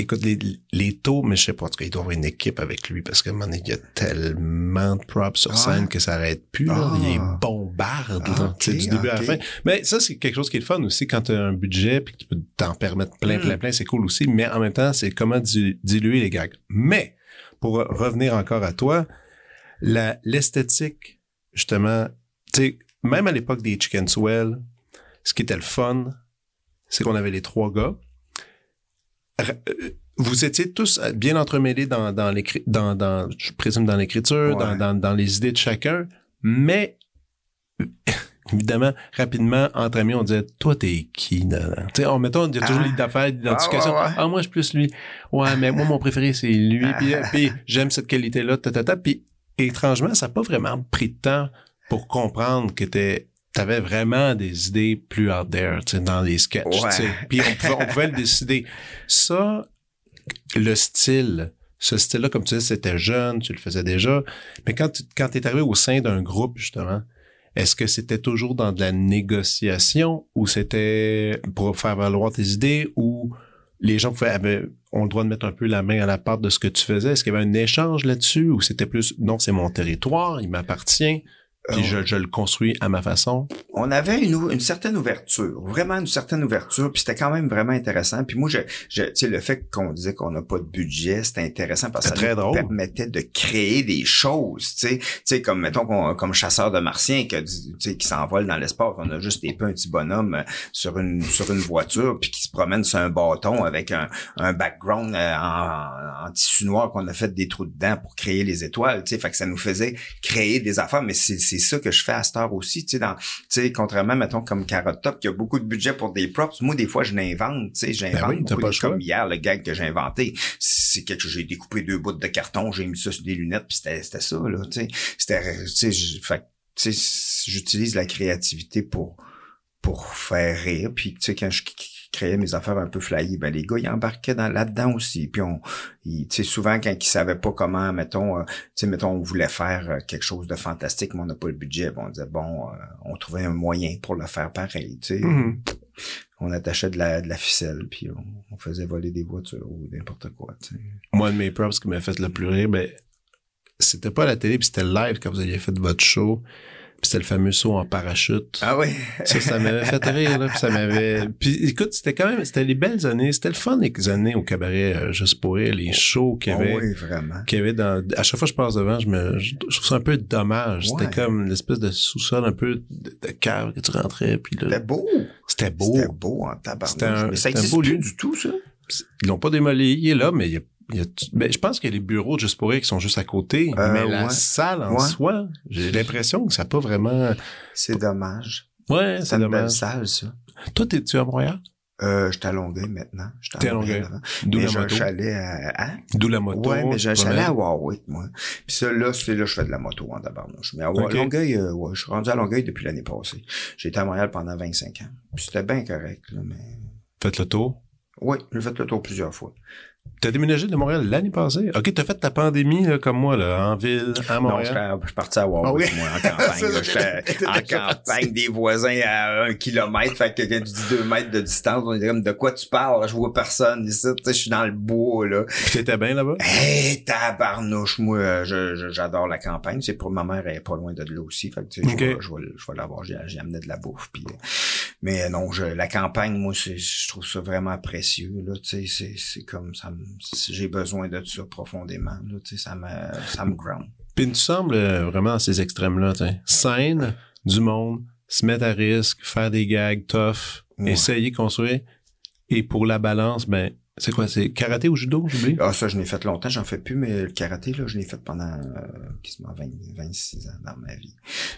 Écoute, les, les taux, mais je sais pas, en tout cas, il doit avoir une équipe avec lui parce que, man, il y a tellement de props sur scène que ça arrête plus, là. Il est ah. bombarde, ah, du début à la fin. Mais ça, c'est quelque chose qui est le fun aussi quand tu as un budget puis que tu peux t'en permettre plein, plein, hmm. plein, c'est cool aussi. Mais en même temps, c'est comment diluer les gags. Mais, pour revenir encore à toi, la, l'esthétique, justement, tu sais, même à l'époque des Chicken Swell, ce qui était le fun, c'est qu'on avait les trois gars, vous étiez tous bien entremêlés dans, dans l'écrit, dans, dans, je présume dans l'écriture, dans, dans, dans les idées de chacun, mais évidemment, rapidement, entre amis, on disait, toi, t'es qui? Tu sais, on mettons, il y a toujours ah. l'idée d'affaires, l'identification. Ah, moi, je suis plus lui. Ouais, mais moi, mon préféré, c'est lui. Puis, ah. puis j'aime cette qualité-là, ta, Puis, étrangement, ça n'a pas vraiment pris de temps pour comprendre que t'es t'avais vraiment des idées plus out there, tu sais, dans les sketchs, tu sais. Puis on pouvait, on pouvait le décider. Ça, le style, ce style-là, comme tu dis, c'était jeune, tu le faisais déjà. Mais quand tu quand es arrivé au sein d'un groupe, justement, est-ce que c'était toujours dans de la négociation ou c'était pour faire valoir tes idées ou les gens avaient, ont le droit de mettre un peu la main à la part de ce que tu faisais? Est-ce qu'il y avait un échange là-dessus ou c'était plus non, c'est mon territoire, il m'appartient? Puis je, je, le construis à ma façon. On avait une, une certaine ouverture, vraiment une certaine ouverture, puis c'était quand même vraiment intéressant. Puis moi, je, je tu sais, le fait qu'on disait qu'on n'a pas de budget, c'était intéressant parce que ça nous permettait de créer des choses, tu sais, tu sais, comme mettons comme chasseur de martiens qui, tu sais, qui s'envole dans l'espace, on a juste des peu un petit bonhomme euh, sur une sur une voiture puis qui se promène sur un bâton avec un, un background euh, en, en, tissu noir qu'on a fait des trous dedans pour créer les étoiles, tu sais, fait que ça nous faisait créer des affaires, mais c'est c'est ça que je fais à cette heure aussi, tu sais, dans, tu sais, contrairement, mettons, comme Carrot Top, qui a beaucoup de budget pour des props, moi, des fois, je l'invente, tu sais, j'invente, ben comme hier, le gag que j'ai inventé, c'est quelque chose, j'ai découpé deux bouts de carton, j'ai mis ça sur des lunettes, puis c'était, c'était ça, là, tu sais, c'était, tu sais, fait, tu sais, j'utilise la créativité pour, pour faire rire, puis, tu sais, quand je créais mes affaires un peu flyées, ben les gars ils embarquaient dans là-dedans aussi. Puis on, tu sais souvent quand ils savaient pas comment, mettons, euh, tu sais mettons on voulait faire euh, quelque chose de fantastique, mais on n'a pas le budget, bon, on disait bon, euh, on trouvait un moyen pour le faire pareil, tu sais. Mm-hmm. On attachait de la, de la ficelle, puis on, faisait voler des voitures ou n'importe quoi. sais. Moi, de mes props qui m'a fait le plus rire, ben, c'était pas à la télé, puis c'était live quand vous aviez fait votre show c'était le fameux saut en parachute. Ah oui. ça, ça m'avait fait rire, là. Puis ça m'avait. Puis écoute, c'était quand même, c'était les belles années. C'était le fun les années au cabaret euh, juste pour rire, les shows qu'il y avait. Oh oui, vraiment. Qu'il y avait dans. À chaque fois que je passe devant, je me, je, trouve ça un peu dommage. C'était comme une espèce de sous-sol un peu de, cave que tu rentrais. Puis là. C'était beau. C'était beau. C'était beau en tabarnak. Mais ça existe plus du tout, ça? Ils l'ont pas démoli. Il est là, mais il y a ben, je pense qu'il y a les bureaux de Juste pour qui sont juste à côté, euh, mais la salle en soi, j'ai l'impression que ça n'a pas vraiment... C'est dommage. Ouais, c'est dommage. belle salle, ça. Toi, t'es-tu à Montréal? Euh, je suis à Longueuil maintenant. T'es à Longueuil. D'où la moto? J'allais à, hein? D'où la moto. Ouais, mais j'allais à Warwick, moi. Puis ça, là, c'est là, je fais de la moto en tabarnouche. Mais à Longueuil, euh, ouais, je suis rendu à Longueuil depuis l'année passée. J'ai été à Montréal pendant 25 ans. Puis c'était bien correct, là, mais... Faites le tour? Oui, j'ai fait le tour plusieurs fois. T'as déménagé de Montréal l'année passée? OK, t'as fait ta pandémie là, comme moi, là, en ville, à Montréal. Non, je suis parti à Warwick, ah moi, en campagne. J'étais en campagne, des voisins à un kilomètre. Fait que quand tu dis deux mètres de distance, on est comme, de quoi tu parles? Je vois personne ici. Tu sais, je suis dans le bois, là. Puis t'étais bien là-bas? Hé, tabarnouche, moi, j'adore la campagne. C'est pour ma mère, elle est pas loin de là aussi. Fait que, tu sais, je, vais, je vais l'avoir. J'ai amené de la bouffe. Puis, euh, mais non, je, la campagne, moi, je trouve ça vraiment précieux, là. Tu sais, c'est comme ça j'ai besoin de ça profondément. Là, ça me, ça me ground. Puis tu sembles euh, vraiment à ces extrêmes-là. Scène, du monde, se mettre à risque, faire des gags tough, essayer de construire. Et pour la balance, ben, c'est quoi, c'est karaté ou judo, j'oublie? Ah, ça, je l'ai fait longtemps, j'en fais plus, mais le karaté, là, je l'ai fait pendant euh, quasiment 20, 26 ans dans ma vie.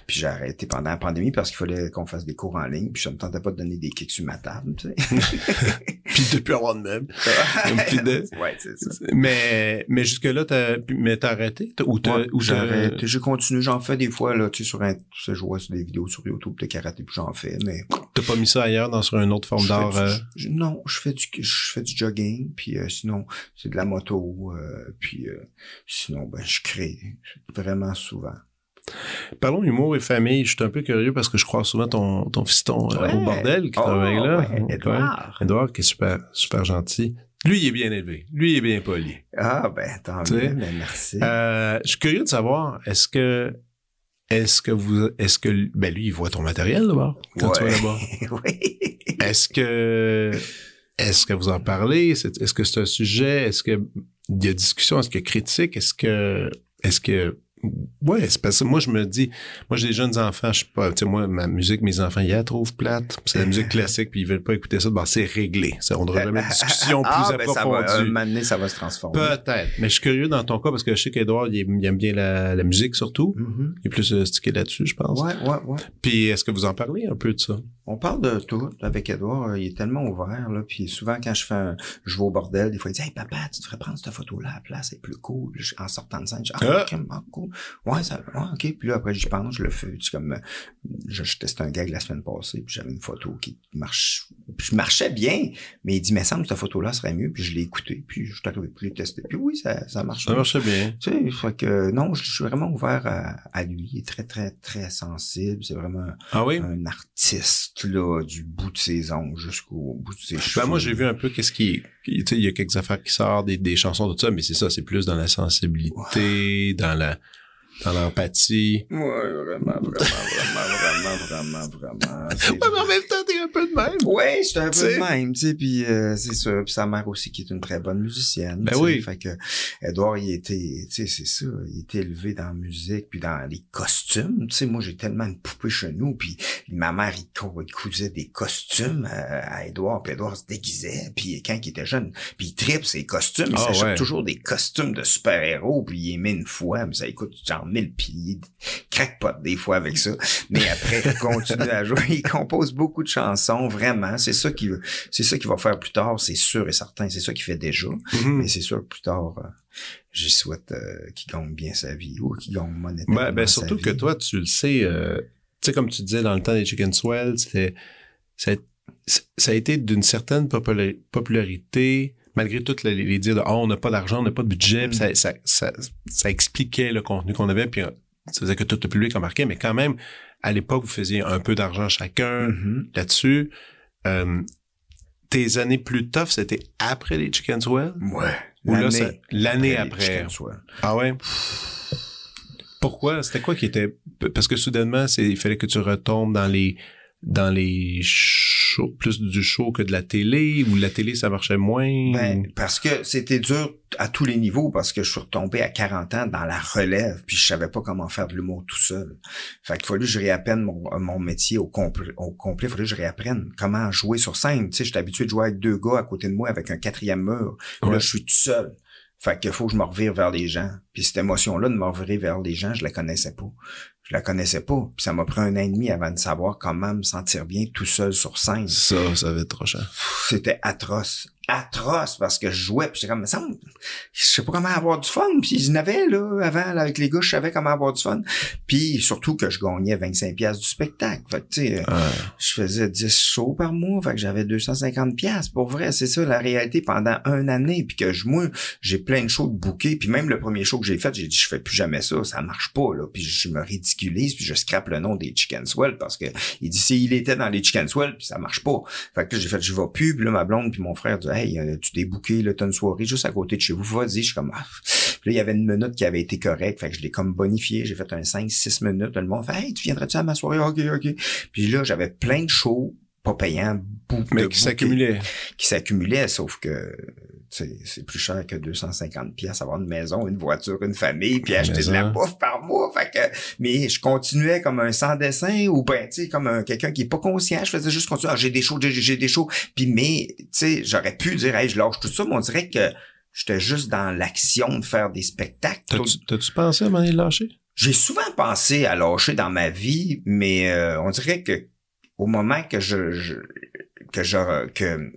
Puis j'ai arrêté pendant la pandémie parce qu'il fallait qu'on fasse des cours en ligne, puis je me tentais pas de donner des kicks sur ma table, tu sais. puis de plus avoir de meubles. ouais, c'est ça. Mais, mais jusque-là, t'as, mais t'as arrêté? ou t'as, ou j'ai arrêté, j'ai continué, j'en fais des fois, là, tu sais, sur un, je vois sur des vidéos sur YouTube de karaté, puis j'en fais, mais... T'as pas mis ça ailleurs, dans sur une autre forme d'art? Euh? Non, je fais du, je fais du jogging, puis euh, sinon c'est de la moto, euh, puis euh, sinon ben je crée vraiment souvent. Parlons humour et famille. Je suis un peu curieux parce que je crois souvent ton, ton fiston au bordel qui oh, travaille là. Edouard. Edouard qui est super, super gentil. Lui, il est bien élevé. Lui, il est bien poli. Ah, ben, tant mieux. Ben, merci. je suis curieux de savoir, est-ce que, est-ce que vous, est-ce que, ben, lui, il voit ton matériel là-bas, quand tu vas là-bas? oui. Est-ce que, est-ce que vous en parlez? Est-ce que c'est un sujet? Est-ce qu'il y a discussion? Est-ce qu'il y a critique? Est-ce que, est-ce que Ouais, c'est parce que moi, je me dis, moi, j'ai des jeunes enfants, je sais pas, tu sais, moi, ma musique, mes enfants, ils la trouvent plate. C'est la musique classique, puis ils veulent pas écouter ça. Ben, c'est réglé. Ça, on devrait jamais une discussion ah, plus ben, approfondie. Ça va, un ça va se transformer. Peut-être. Mais je suis curieux dans ton cas, parce que je sais qu'Edouard, il, aime bien la, la musique, surtout. Mm-hmm. Il est plus euh, stické là-dessus, je pense. Ouais, ouais, ouais. Puis, est-ce que vous en parlez un peu de ça? On parle de tout avec Edouard. Il est tellement ouvert, là. Puis souvent, quand je fais un, je vais au bordel, des fois, il dit, hey, papa, tu devrais prendre cette photo-là à la place, c'est plus cool. En sortant de scène, je dis, ah, ah. cool. Ouais, ça, ouais, ok. Puis là, après, j'y pense, je le fais. Tu comme, je, je testais un gag la semaine passée, puis j'avais une photo qui marche, puis je marchais bien, mais il dit, mais semble que cette photo-là serait mieux, puis je l'ai écouté, puis je suis arrivé, puis je testé, puis oui, ça, ça marche. Ça marchait bien. Tu sais, fait que, non, je suis vraiment ouvert à, lui. Il est très, très, très sensible. C'est vraiment ah oui? un artiste, là, du bout de ses ongles jusqu'au bout de ses cheveux. Ben, moi, j'ai vu un peu qu'est-ce qui, tu sais, il y a quelques affaires qui sortent, des, des chansons, tout ça, mais c'est ça, c'est plus dans la sensibilité, dans la, dans l'empathie. Ouais, vraiment, vraiment, vraiment, vraiment, vraiment, vraiment. Ouais, mais en même temps, t'es un peu de même. Ouais, j'étais un peu de même, tu sais, puis euh, c'est ça. Puis sa mère aussi, qui est une très bonne musicienne. Ben oui. Fait que Edouard, il était, tu sais, c'est ça, il était élevé dans la musique, puis dans les costumes. Tu sais, moi, j'ai tellement de poupées chez nous, puis ma mère, il, cousait des costumes à, Edouard, puis Edouard se déguisait, puis quand il était jeune, puis il tripe ses costumes, il ah, s'achète toujours des costumes de super-héros, puis il aimait une fois, mais ça écoute genre mille pieds, crackpot des fois avec ça. Mais après, il continue à jouer. Il compose beaucoup de chansons, vraiment. C'est ça qui, c'est ça qu'il va faire plus tard, c'est sûr et certain. C'est ça qu'il fait déjà. Mm-hmm. Mais c'est sûr que plus tard, euh, j'y souhaite euh, qu'il gagne bien sa vie ou qu'il gagne monétairement. Ben, ben surtout que toi, tu le sais, euh, tu sais, comme tu disais dans le temps des Chicken Swell, c'était, ça, ça a été d'une certaine popularité malgré toutes les, les dires de oh, on n'a pas d'argent, on n'a pas de budget, mm. ça, ça, ça, ça, expliquait le contenu qu'on avait, puis euh, ça faisait que tout le public marqué, mais quand même, à l'époque, vous faisiez un peu d'argent chacun mm-hmm. là-dessus. Euh, tes années plus tough, c'était après les Chickens Well? Ouais. Ou là, l'année après. Ah ouais? Pourquoi? C'était quoi qui était... Parce que soudainement, il fallait que tu retombes dans les dans les shows, plus du show que de la télé, ou la télé, ça marchait moins? Ben, parce que c'était dur à tous les niveaux, parce que je suis retombé à 40 ans dans la relève, puis je savais pas comment faire de l'humour tout seul. Fait qu'il fallait que je réapprenne mon, mon métier au, complet au complet. Il fallait que je réapprenne comment jouer sur scène. Tu sais, j'étais habitué de jouer avec deux gars à côté de moi avec un quatrième mur. Là, je suis tout seul. Fait qu'il faut que je me revire vers les gens. Puis cette émotion-là de me revirer vers les gens, je la connaissais pas je la connaissais pas. Puis ça m'a pris un an et demi avant de savoir comment me sentir bien tout seul sur scène. Ça, ça va être trop cher. C'était atroce atroce parce que je jouais puis j'étais comme ça je sais pas comment avoir du fun puis je n'avais là avant avec les gars je savais comment avoir du fun. Puis surtout que je gagnais 25 pièces du spectacle. Fait tu sais je faisais 10 shows par mois fait que j'avais 250 pièces pour vrai c'est ça la réalité pendant une année puis que je moi j'ai plein de shows de bouquets puis même le premier show que j'ai fait j'ai dit je fais plus jamais ça ça marche pas là. Puis je me ridiculise puis je scrape le nom des Chicken Swell parce que il dit s'il était dans les Chicken Swell puis ça marche pas. Fait que j'ai fait je vais plus puis là ma blonde puis mon frère dit hey, euh, tu t'es booké, là, t'as une soirée juste à côté de chez vous, vas-y, je suis comme, ah. Puis là, il y avait une minute qui avait été correcte, fait que je l'ai comme bonifié, j'ai fait un 5-6 minutes, le monde fait, hey, tu viendrais-tu à ma soirée? Ok, ok. Puis là, j'avais plein de shows pas payants, mais qui s'accumulaient. Qui s'accumulaient, sauf que c'est plus cher que 250 pièces avoir une maison, une voiture, une famille, puis acheter de la bouffe par mois. Fait que, mais je continuais comme un sans dessin ou ben tu sais comme un quelqu'un qui est pas conscient. Je faisais juste continuer. Ah, j'ai des shows, j'ai des shows. Puis mais tu sais j'aurais pu dire hey je lâche tout ça, mais on dirait que j'étais juste dans l'action de faire des spectacles. T'as-tu pensé à m'en lâcher? J'ai souvent pensé à lâcher dans ma vie, mais euh, on dirait que au moment que je, je que je que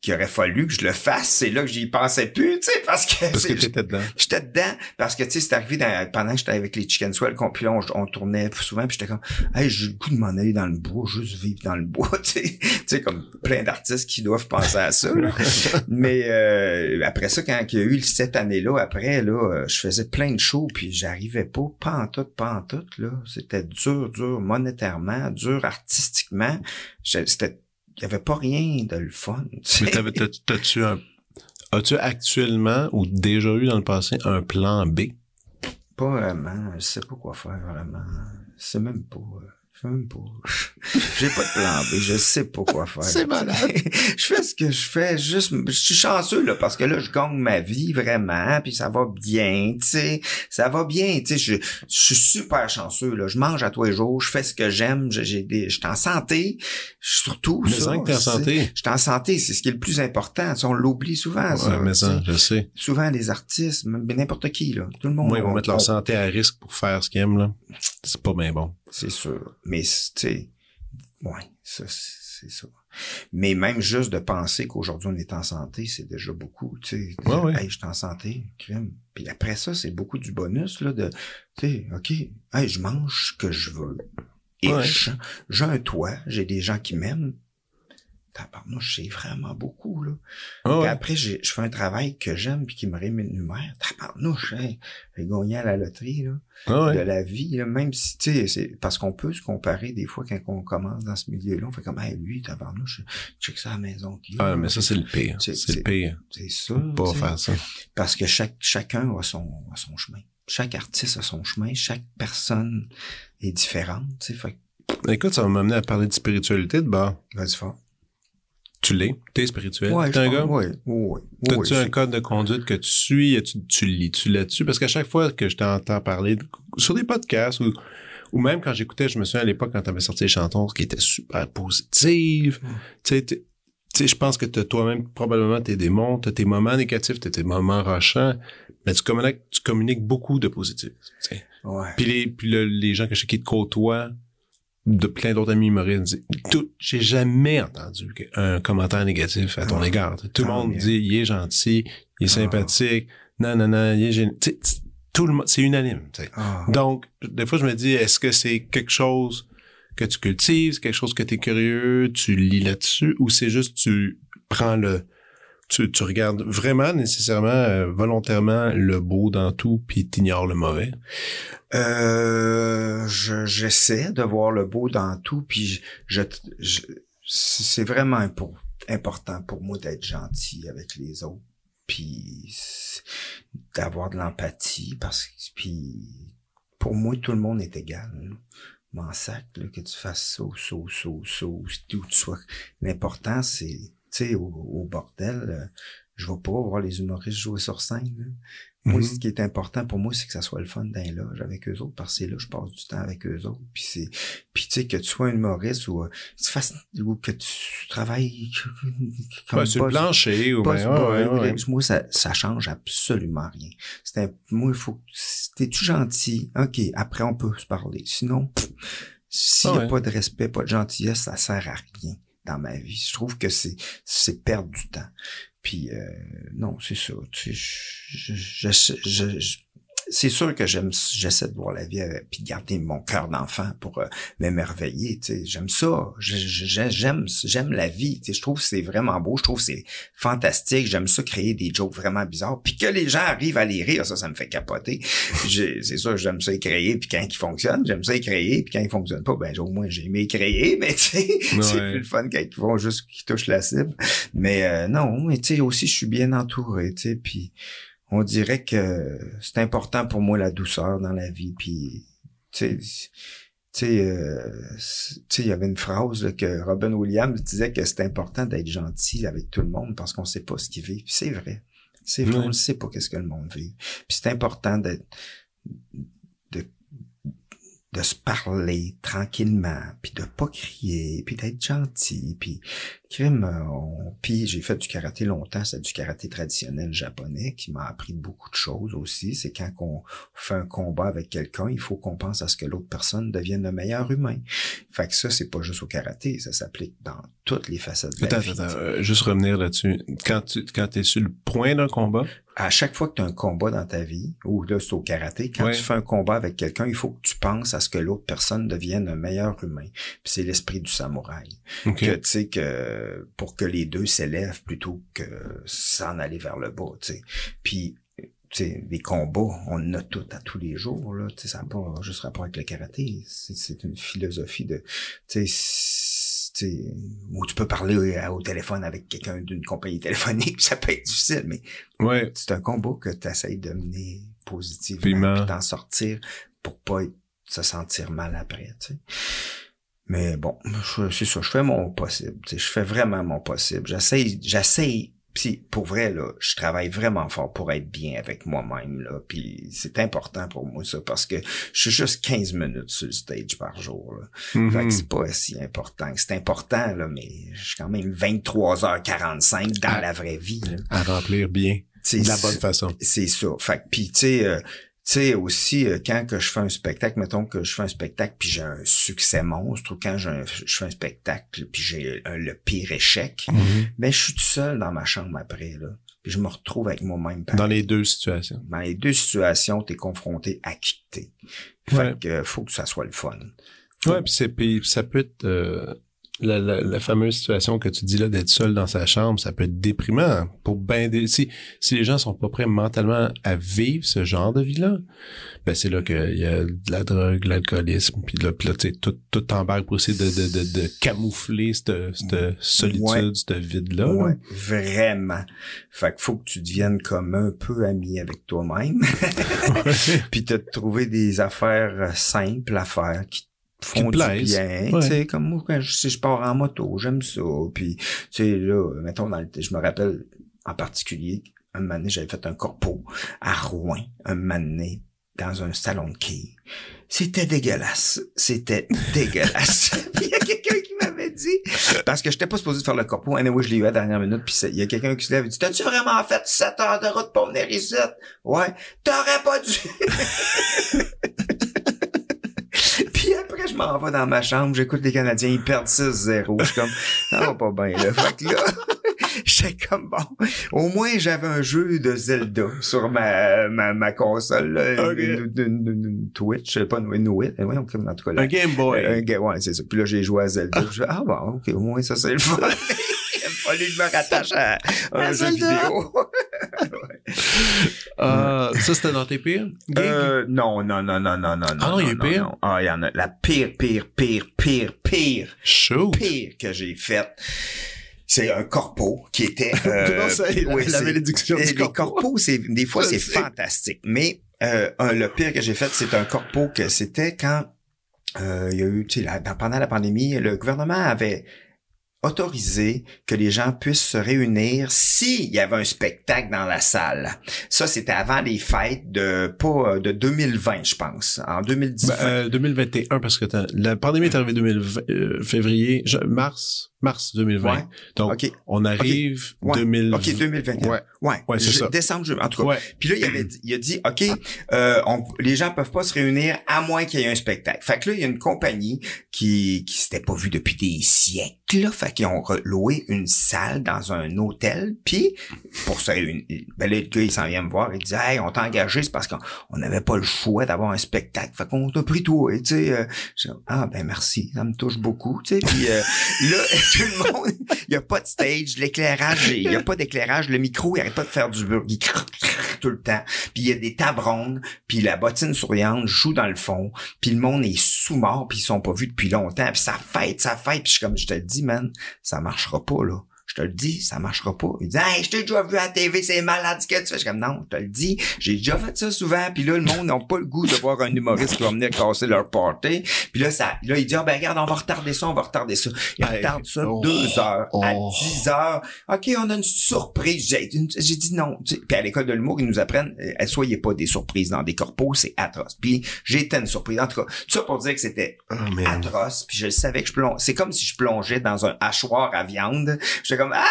qu'il aurait fallu que je le fasse, c'est là que j'y pensais plus, tu sais, parce que... Parce que t'étais dedans. J'étais dedans, parce que, tu sais, c'est arrivé pendant que j'étais avec les Chicken Swell, puis là, on, tournait souvent, puis j'étais comme, hey, j'ai le goût de m'en aller dans le bois, juste vivre dans le bois, tu sais, tu sais, comme plein d'artistes qui doivent penser à ça, Mais euh, après ça, quand il y a eu cette année-là, après, là, je faisais plein de shows, puis j'arrivais pas, pas en tout, pas en tout, là. C'était dur, dur monétairement, dur artistiquement. C'était il n'y avait pas rien de le fun. Mais t'as-tu un, as-tu actuellement ou déjà eu dans le passé un plan B? Pas vraiment. Je sais pas quoi faire vraiment. C'est même pas. Euh, J'ai pas de plan B, je sais pas quoi faire. C'est malade. je fais ce que je fais, juste, je suis chanceux, là, parce que là, je gagne ma vie, vraiment, puis ça va bien, tu sais. Ça va bien, tu sais. Je, suis super chanceux, là. Je mange à tous les jours, je fais ce que j'aime, j'ai des, je suis en santé, surtout, mais ça. que en santé. Je suis en santé, c'est ce qui est le plus important. on l'oublie souvent, ça. mais ça, je sais. Souvent, les artistes, n'importe qui, là. Tout le monde. Moi, ils vont mettre leur santé à risque pour faire ce qu'ils aiment, là. C'est pas bien bon. C'est sûr. Mais, tu sais, ouais, ça, c'est ça. Mais même juste de penser qu'aujourd'hui on est en santé, c'est déjà beaucoup, tu sais. Ouais, Hey, je suis en santé, crème. Puis après ça, c'est beaucoup du bonus, là, de, tu sais, OK, hey, je mange ce que je veux. Et j'ai un toit, j'ai des gens qui m'aiment, tabarnouche, c'est vraiment beaucoup, là. Ah après, je fais un travail que j'aime puis qui me rémunère. Tabarnouche, hein, j'ai gagné à la loterie, là, ah de la vie, là, même si, tu sais, c'est parce qu'on peut se comparer des fois quand on commence dans ce milieu-là, on fait comme, hey, lui, tabarnouche, check ça à la maison. Qui, ah, mais ça, c'est le pire. C'est le pire. C'est ça. Pas faire ça. Parce que chaque, chacun a son, a son chemin. Chaque artiste a son chemin. Chaque personne est différente, tu sais. Fait Écoute, ça va m'amener à parler de spiritualité de bas. Vas-y fort. Tu l'es, t'es spirituel. Ouais, t'es un gars? Oui, oui. T'as-tu un code de conduite que tu suis? Tu, tu lis-tu là-dessus? Parce qu'à chaque fois que je t'entends parler sur des podcasts ou, ou même quand j'écoutais, je me souviens à l'époque quand t'avais sorti les chantons qui étaient super positives. Tu sais, je pense que t'as toi-même probablement tes démons, t'as tes moments négatifs, t'as tes moments rochants, mais tu communiques, tu communiques beaucoup de positifs. Ouais. Puis les, puis les gens que je sais qui te côtoient, de plein d'autres amis humoristes tout j'ai jamais entendu un commentaire négatif à ton ah. égard tout le monde dit il est gentil il est ah. sympathique non non non il est génial tout le monde c'est unanime ah. donc des fois je me dis est-ce que c'est quelque chose que tu cultives quelque chose que tu es curieux tu lis là-dessus ou c'est juste tu prends le tu, tu regardes vraiment nécessairement euh, volontairement le beau dans tout puis t'ignores le mauvais? Euh, j'essaie de voir le beau dans tout puis je, je, c'est vraiment important pour moi d'être gentil avec les autres puis d'avoir de l'empathie parce que puis pour moi tout le monde est égal m'en sac que tu fasses ça, ça, ça, ça, où tu sois l'important c'est sais, au, bordel, euh, je vais pas voir les humoristes jouer sur scène. Moi, mm-hmm. ce qui est important pour moi, c'est que ça soit le fun d'un loge avec eux autres, parce que là, je passe du temps avec eux autres. Puis c'est, puis tu sais que tu sois un humoriste ou, euh, ou que tu travailles comme ouais, sur le plancher ou bien, moi ça, ça change absolument rien. C'est moi il faut, t'es-tu gentil, ok, après on peut se parler. Sinon, s'il n'y a pas de respect, pas de gentillesse, ça sert à rien dans ma vie. Je trouve que c'est c'est perdre du temps. Puis euh, non, c'est ça. Tu sais, je, je, je, c'est sûr que j'aime, j'essaie de voir la vie euh, puis de garder mon cœur d'enfant pour euh, m'émerveiller. Tu sais, j'aime ça. J'aime, j'aime la vie. Tu sais, je trouve que c'est vraiment beau. Je trouve que c'est fantastique. J'aime ça créer des jokes vraiment bizarres. Puis que les gens arrivent à les rire, ça, ça me fait capoter. c'est ça, j'aime ça créer. Puis quand ils fonctionnent, j'aime ça créer. Puis quand ils fonctionnent pas, ben au moins j'ai aimé créer. Mais tu sais, c'est plus le fun quand ils vont juste qu'ils touchent la cible. Mais euh, non, mais tu sais aussi, je suis bien entouré. Tu sais, puis on dirait que c'est important pour moi la douceur dans la vie. Puis, tu sais, euh, il y avait une phrase que Robin Williams disait que c'est important d'être gentil avec tout le monde parce qu'on sait pas ce qu'il vit. C'est vrai. C'est vrai, on ne sait pas qu'est-ce que le monde vit. Puis c'est important d'être de se parler tranquillement, puis de pas crier, puis d'être gentil, puis crime, puis j'ai fait du karaté longtemps, c'est du karaté traditionnel japonais qui m'a appris beaucoup de choses aussi. C'est quand on fait un combat avec quelqu'un, il faut qu'on pense à ce que l'autre personne devienne le meilleur humain. Fait que ça, c'est pas juste au karaté, ça s'applique dans toutes les facettes de la vie. Attends, euh, juste revenir là-dessus. Quand tu quand es sur le point d'un combat, à chaque fois que tu as un combat dans ta vie, ou là c'est au karaté, quand tu fais un combat avec quelqu'un, il faut que tu penses à ce que l'autre personne devienne un meilleur humain. Puis c'est l'esprit du samouraï. Que tu sais que pour que les deux s'élèvent plutôt que s'en aller vers le bas, tu sais. Puis tu sais, les combats, on en a tout à tous les jours, là. Tu sais, ça n'a pas juste rapport avec le karaté. C'est une philosophie de, tu sais, où tu peux parler au téléphone avec quelqu'un d'une compagnie téléphonique, ça peut être difficile, mais ouais. c'est un combat que tu essayes de mener positivement, puis t'en sortir pour pas se sentir mal après, tu sais. Mais bon, c'est ça, je fais mon possible. Je fais vraiment mon possible. J'essaie, j'essaie puis pour vrai là, je travaille vraiment fort pour être bien avec moi-même là. Puis c'est important pour moi ça parce que je suis juste 15 minutes sur le stage par jour. Là. Mm-hmm. Fait que c'est pas si important. C'est important là, mais je suis quand même 23h45 dans la vraie vie. Là. À remplir bien. De la bonne façon. C'est ça. Fait que puis tu sais. Euh, sais aussi euh, quand que je fais un spectacle mettons que je fais un spectacle puis j'ai un succès monstre ou quand je fais un spectacle puis j'ai le pire échec mais mm-hmm. ben, je suis tout seul dans ma chambre après là. Puis je me retrouve avec moi-même dans les deux situations. Dans les deux situations tu es confronté à quitter fait que faut que ça soit le fun. Ouais puis c'est ça peut être euh, la, la, fameuse situation que tu dis là d'être seul dans sa chambre, ça peut être déprimant pour ben des, si si les gens sont pas prêts mentalement à vivre ce genre de vie là, ben c'est là qu'il y a de la drogue, l'alcoolisme, puis là, là tu sais tout tout t'embarque pour essayer de, de, de, de camoufler cette, cette solitude, ce vide là. Ouais, vraiment. Fait qu'il faut que tu deviennes comme un peu ami avec toi-même, puis te trouver des affaires simples à faire qui font du bien, tu sais, comme moi, quand je, si je pars en moto, j'aime ça, puis, tu sais, là, mettons, dans le, je me rappelle, en particulier, un moment j'avais fait un corpo à Rouen, un moment dans un salon de quai. C'était dégueulasse. C'était dégueulasse. il y a quelqu'un qui m'avait dit, parce que j'étais pas supposé faire le corpo, anyway, je l'ai eu à la dernière minute, puis il y a quelqu'un qui se lève et dit, t'as-tu vraiment fait 7 heures de route pour venir ici? Ouais. T'aurais pas dû. je m'en vais dans ma chambre, j'écoute les Canadiens, ils perdent 6-0. Je suis comme, ça va pas bien, là. Fait que là, j'étais comme, bon, au moins j'avais un jeu de Zelda sur ma, ma, ma console, là, une, Twitch, pas une Wii, tout cas, là, Un Game Boy. Un, un, ouais, c'est ça. Puis là, j'ai joué à Zelda. ah bon, ok, au moins ça, c'est le fun. Il a fallu que je me rattache à, un jeu vidéo. Euh, ça, c'était dans tes pires? Euh, non, non, non, non, non, non. Ah non, il y a pire? Ah, il y en a. La pire, pire, pire, pire, pire. Shoot. Pire que j'ai faite c'est un corpo qui était euh, oui, la, malédiction du les corpos c'est des fois c'est fantastique mais euh, le pire que j'ai fait c'est un corpo que c'était quand euh, il y a eu tu sais pendant la pandémie le gouvernement avait autoriser que les gens puissent se réunir s'il y avait un spectacle dans la salle. Ça, c'était avant les fêtes de pas euh, de 2020, je pense, en 2010. 2021 ben, parce que la pandémie est arrivée 2020, euh, février, mars, mars 2020. Donc, on arrive okay. 2000... OK, 2021. Ouais, ouais, ouais c'est ça. Décembre, en tout cas. Puis là, il, avait, il a dit, OK, euh, on, les gens peuvent pas se réunir à moins qu'il y ait un spectacle. Fait que là, il y a une compagnie qui qui s'était pas vue depuis des siècles. Là, fait qu'ils ont loué une salle dans un hôtel. Puis, pour se réunir, ben là, le gars, il s'en vient me voir. Il dit, hey, on t'a engagé, c'est parce qu'on n'avait pas le choix d'avoir un spectacle. Fait qu'on t'a pris toi. Tu sais, euh, ah, ben merci, ça me touche beaucoup. Tu sais, puis euh, là... tout le monde, il y a pas de stage, l'éclairage, il y a pas d'éclairage, le micro, il arrête pas de faire du bruit, tout le temps. Puis il y a des tables rondes, puis la bottine souriante joue dans le fond, puis le monde est sous-mort, puis ils sont pas vus depuis longtemps, puis ça fête, ça fête, puis je comme je te le dis, man, ça marchera pas là je te le dis, ça marchera pas. Il dit, hey, je t'ai déjà vu à la TV, c'est malade ce que tu fais. Je suis comme, non, je te le dis, j'ai déjà fait ça souvent, puis là, le monde n'a pas le goût de voir un humoriste qui va venir casser leur party. Puis là, ça, là, il dit, ah, ben, regarde, on va retarder ça, on va retarder ça. Il retarde ça oh, deux heures à oh. dix heures. OK, on a une surprise. J'ai, dit non. Puis à l'école de l'humour, ils nous apprennent, euh, soyez pas des surprises dans des corpos, c'est atroce. Puis j'étais une surprise. En tout cas, tout ça pour dire que c'était oh, atroce. Puis je savais que je plongeais. C'est comme si je plongeais dans un hachoir à viande comme ah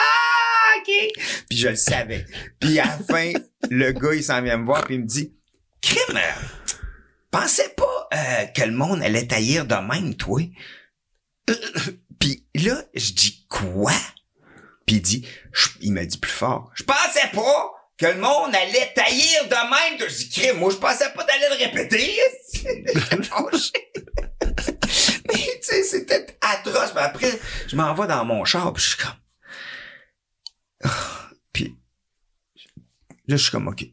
ok puis je le savais puis à la fin le gars il s'en vient me voir puis il me dit crime pensais pas euh, que le monde allait taillir de même toi? Puis là je dis quoi? Puis il dit il m'a dit plus fort je pensais pas que le monde allait taillir de même. Je dis, crime, moi, je pensais pas d'aller le répéter. Mais, tu sais, c'était atroce. Mais après, je m'en vais dans mon char, puis je suis comme, Puis, là, je suis comme, OK.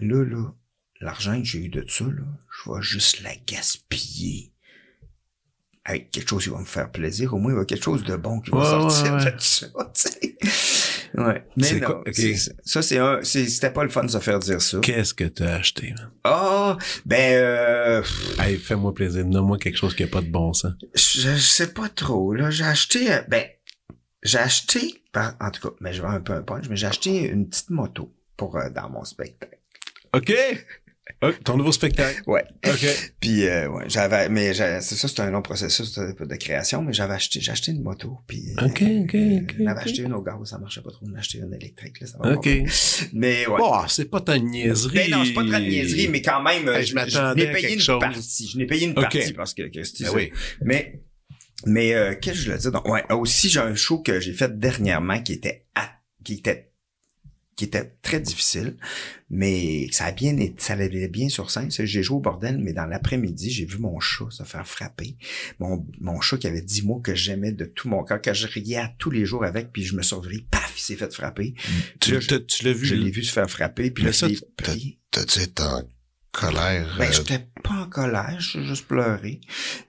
Là, là, l'argent que j'ai eu de ça, là, je vais juste la gaspiller avec quelque chose qui va me faire plaisir. Au moins, il y a quelque chose de bon qui va sortir de ça, Ouais. Mais non, ça, c'est un, c'était pas le fun de se faire dire ça. Qu'est-ce que t'as acheté, Ah, ben, euh... Hey, fais-moi plaisir. Donne-moi quelque chose qui a pas de bon sens. Je, sais pas trop, là. J'ai acheté, euh, ben, j'ai acheté, en tout cas, mais je vais un peu un punch, mais j'ai acheté une petite moto pour, euh, dans mon spectacle. OK! ton nouveau spectacle. Ouais. OK. Puis euh, ouais, j'avais mais c'est ça c'est un long processus de, création mais j'avais acheté j'ai acheté une moto puis euh, OK OK OK. J'avais acheté une au gaz, ça marchait pas trop, j'en acheté une électrique là, ça va OK. Mais ouais. Oh, c'est pas ta niaiserie. Mais ben non, c'est pas ta niaiserie mais quand même je, je n'ai payé une partie, je n'ai payé une partie parce que, que ben oui. Mais mais euh, qu'est-ce que je le dis donc ouais, aussi j'ai un show que j'ai fait dernièrement qui était qui était qui était très difficile, mais ça a bien ça allait bien sur scène. J'ai joué au bordel, mais dans l'après-midi, j'ai vu mon chat se faire frapper. Mon, mon chat qui avait dix mots que j'aimais de tout mon cœur, que je riais à tous les jours avec, puis je me suis revenu, paf, il s'est fait frapper. Tu, l'as vu? Je l'ai vu se faire frapper, puis là, ça, t'as dit colère. Ben, euh, j'étais pas en colère, j'ai juste pleuré.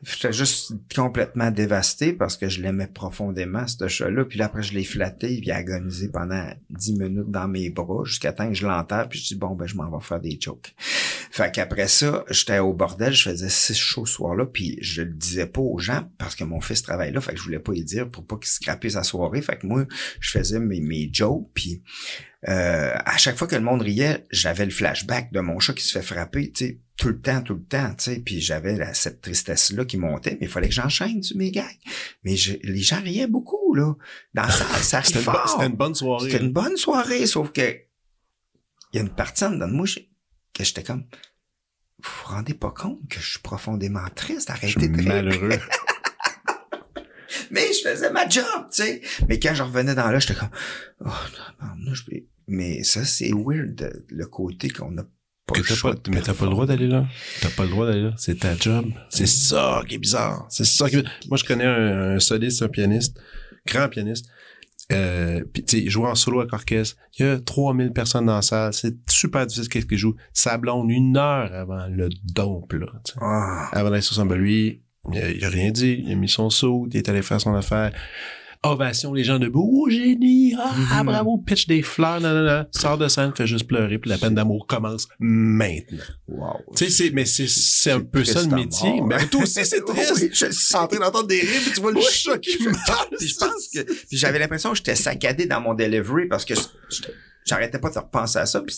J'étais juste complètement dévasté parce que je l'aimais profondément, ce chat-là. Puis là, après, je l'ai flatté, il a agonisé pendant dix minutes dans mes bras jusqu'à temps que je l'entends. Puis je dis, bon, ben, je m'en vais faire des jokes. Fait qu'après ça, j'étais au bordel, je faisais six shows ce soir-là, puis je le disais pas aux gens parce que mon fils travaille là, fait que je voulais pas y dire pour pas qu'il scrapait sa soirée. Fait que moi, je faisais mes, mes jokes, puis euh, à chaque fois que le monde riait, j'avais le flashback de mon chat qui se fait frapper, tu sais, tout le temps, tout le temps, tu sais, puis j'avais cette tristesse-là qui montait, mais il fallait que j'enchaîne sur mes gags. Mais les gens riaient beaucoup, là. Dans ça, ça C'était une, bonne soirée. C'était une bonne soirée, sauf que il y a une partie en dedans de moi que j'étais comme, vous vous rendez pas compte que je suis profondément triste, arrêtez de malheureux. mais je faisais ma job, tu sais. Mais quand je revenais dans là, j'étais comme, oh, non, je vais mais ça, c'est weird, le côté qu'on a pas mais t'as pas le droit d'aller là. T'as pas le droit d'aller là. C'est ta job. C'est ça qui est bizarre. C'est ça qui est... Moi, je connais un, soliste, un pianiste, grand pianiste. Euh, puis tu sais, il en solo avec orchestre. Il y a 3000 personnes dans la salle. C'est super difficile qu'est-ce qu'il joue. Ça blonde une heure avant le dompe, là. Ah. Avant d'aller sur son ben, lui, il a, rien dit. Il a mis son saut, il est allé faire son affaire ovation, les gens debout, oh génie, ah, mm bravo, pitch des fleurs, non, non, non, sort de scène, fait juste pleurer, puis la peine d'amour commence maintenant. Wow. Tu sais, mais c'est, c'est un peu ça le métier. Mais toi aussi, c'est triste. oui, je suis en train d'entendre des rires, puis tu vois le chat qui meurt. je pense que, j'avais l'impression que j'étais saccadé dans mon delivery parce que j'arrêtais pas de repenser à ça, puis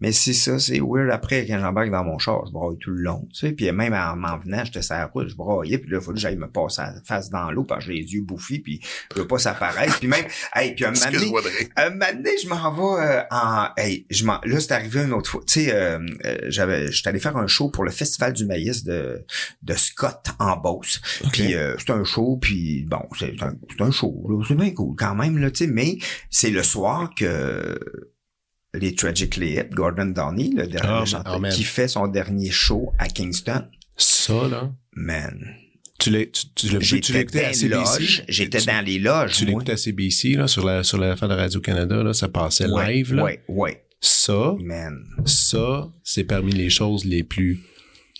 Mais c'est ça, c'est weird. Après, quand j'embarque dans mon char, je braille tout le long, tu sais. Puis même en m'en venant, j'étais sur la route, je braillais, puis là, il faut que j'aille me passer la face dans l'eau parce que j'ai les yeux bouffis, puis je veux pas s'apparaître. Puis même, hey, puis un moment donné, un moment donné, je m'en vais euh, en... Hey, je m'en... Là, c'est arrivé une autre fois. Tu sais, euh, euh, j'avais... J'étais allé faire un show pour le Festival du maïs de, de Scott en Beauce. Puis euh, c'est un show, puis bon, c'est un, c'est un show, C'est bien cool quand même, là, tu sais. Mais c'est le soir que les Tragically Hip, Gordon Downey, le dernier chanteur, qui fait son dernier show à Kingston. Ça, là. Man. Tu l'as, tu, tu écouté à CBC? J'étais dans les loges. Tu l'écoutes à CBC, là, sur la, sur la fin de Radio-Canada, là, ça passait live, là. Ouais, ouais. Ça, Man. ça, c'est parmi les choses les plus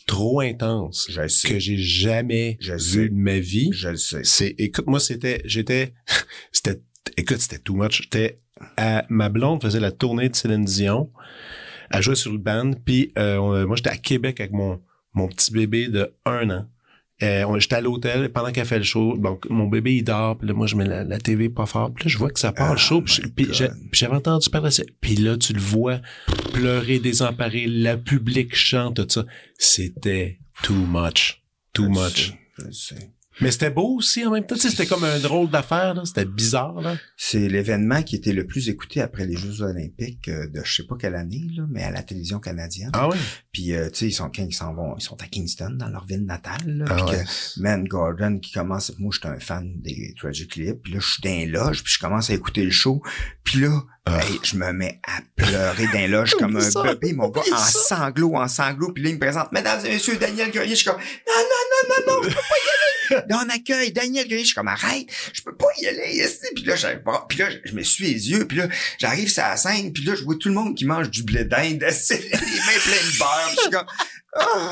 trop intenses que j'ai jamais vu de ma vie. Je le sais. C'est, écoute, moi, c'était, j'étais, c'était, écoute, c'était too much. J'étais ma blonde faisait la tournée de Céline Dion. Elle jouait sur le band. Puis euh, moi, j'étais à Québec avec mon, mon petit bébé de un an. Euh, j'étais à l'hôtel pendant qu'elle fait le show. Donc, mon bébé, il dort. Puis là, moi, je mets la, TV pas fort. Puis là, je vois que ça part le show. Oh puis, j'avais entendu parler de ça. Puis là, tu le vois pleurer, désemparé. La public chante, tout ça. C'était too much. Too much. Mais c'était beau aussi en même temps. c'était comme un drôle d'affaire. C'était bizarre. Là. C'est l'événement qui était le plus écouté après les Jeux olympiques euh, de je sais pas quelle année, là, mais à la télévision canadienne. Ah oui? Puis euh, tu sais, ils sont quand ils s'en vont, ils sont à Kingston, dans leur ville natale. Là, ah puis que Man Gordon qui commence. Moi, j'étais un fan des Tragic Clips. Puis là, je suis dans les loges, puis je commence à écouter le show. Puis là, ah. je me mets à pleurer dans les loges comme un bébé, mon gars, en sanglots, en sanglots. Puis là, il me présente, Mesdames et messieurs, Daniel Guerrier. Je suis comme, non, non, non, non, non, je peux pas y aller là, on accueille Daniel Grenier. Je suis comme, arrête, je peux pas y aller ici. Puis là, puis là, je me suis les yeux. Puis là, j'arrive sur la scène. Puis là, je vois tout le monde qui mange du blé d'Inde. les mains pleines de beurre. Puis je suis comme, oh,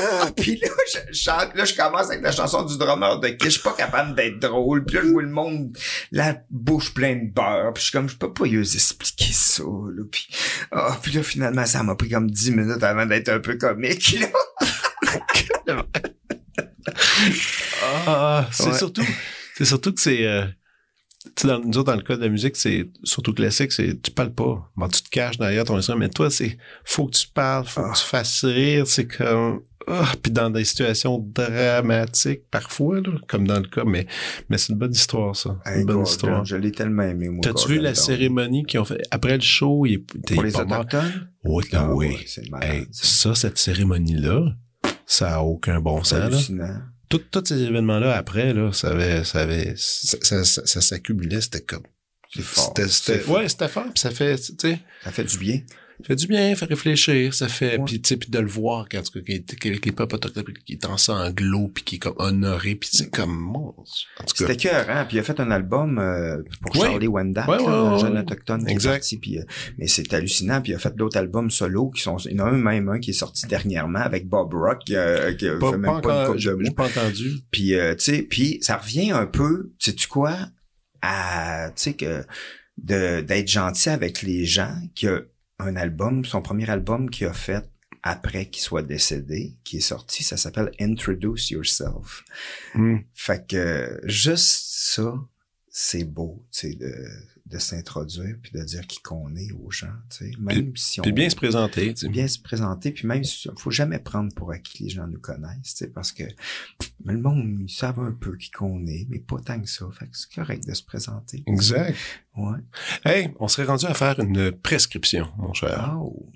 ah, puis là, je chante, là, je commence avec la chanson du drummer de qui je suis pas capable d'être drôle. Puis là, je vois le monde, la bouche pleine de beurre. Puis je suis comme, je peux pas y expliquer ça, là. Puis, ah, puis là, finalement, ça m'a pris comme dix minutes avant d'être un peu comique, là. ah, c'est surtout, c'est surtout que c'est, euh, tu dans, nous autres, dans le cas de la musique, c'est surtout classique, c'est tu parles pas. Bon, tu te caches derrière ton instrument, mais toi, c'est faut que tu parles, faut que tu ah. fasses rire. C'est comme oh, puis dans des situations dramatiques parfois, là, comme dans le cas, mais mais c'est une bonne histoire, ça. une bonne histoire. Je l'ai tellement aimé, moi. T'as-tu vu la cérémonie qu'ils ont fait? Après le show? Il, Pour les autochtones? Oui, ah, oui. ça, cette cérémonie-là, ça a aucun bon sens. Tous ces événements-là, après, là, ça avait, ça avait, ça, ça, s'accumulait, c'était comme. C'est fort. C'était, ouais, c'était fort, puis ça fait, tu sais. Ça fait du bien fait du bien, fait réfléchir, ça fait puis tu sais puis de le voir quand tu que les peuples autochtones qui est en sanglot puis qui est comme honoré puis c'est comme mon C'était cœur puis il a fait un album euh, pour Charlie Wendat, un jeune autochtone exact. puis euh, mais c'est hallucinant puis il a fait d'autres albums solo qui sont il y en a un même un qui est sorti dernièrement avec Bob Rock qui, a fait même pas, encore, J'ai pas entendu. Puis euh, tu sais puis ça revient un peu, sais tu quoi à tu sais que de d'être gentil avec les gens que un album, son premier album qu'il a fait après qu'il soit décédé, qui est sorti, ça s'appelle Introduce Yourself. Hmm. Fait que juste ça, c'est beau, tu sais, de, de s'introduire puis de dire qui qu'on est aux gens, tu sais, même si on puis bien se présenter, tu bien se présenter puis même faut jamais prendre pour acquis les gens nous connaissent, tu sais, parce que le monde ils savent un peu qui qu'on est, mais pas tant que ça, fait que c'est correct de se présenter. Exact. Ouais. Hey, on serait rendu à faire une prescription, mon cher. Oh.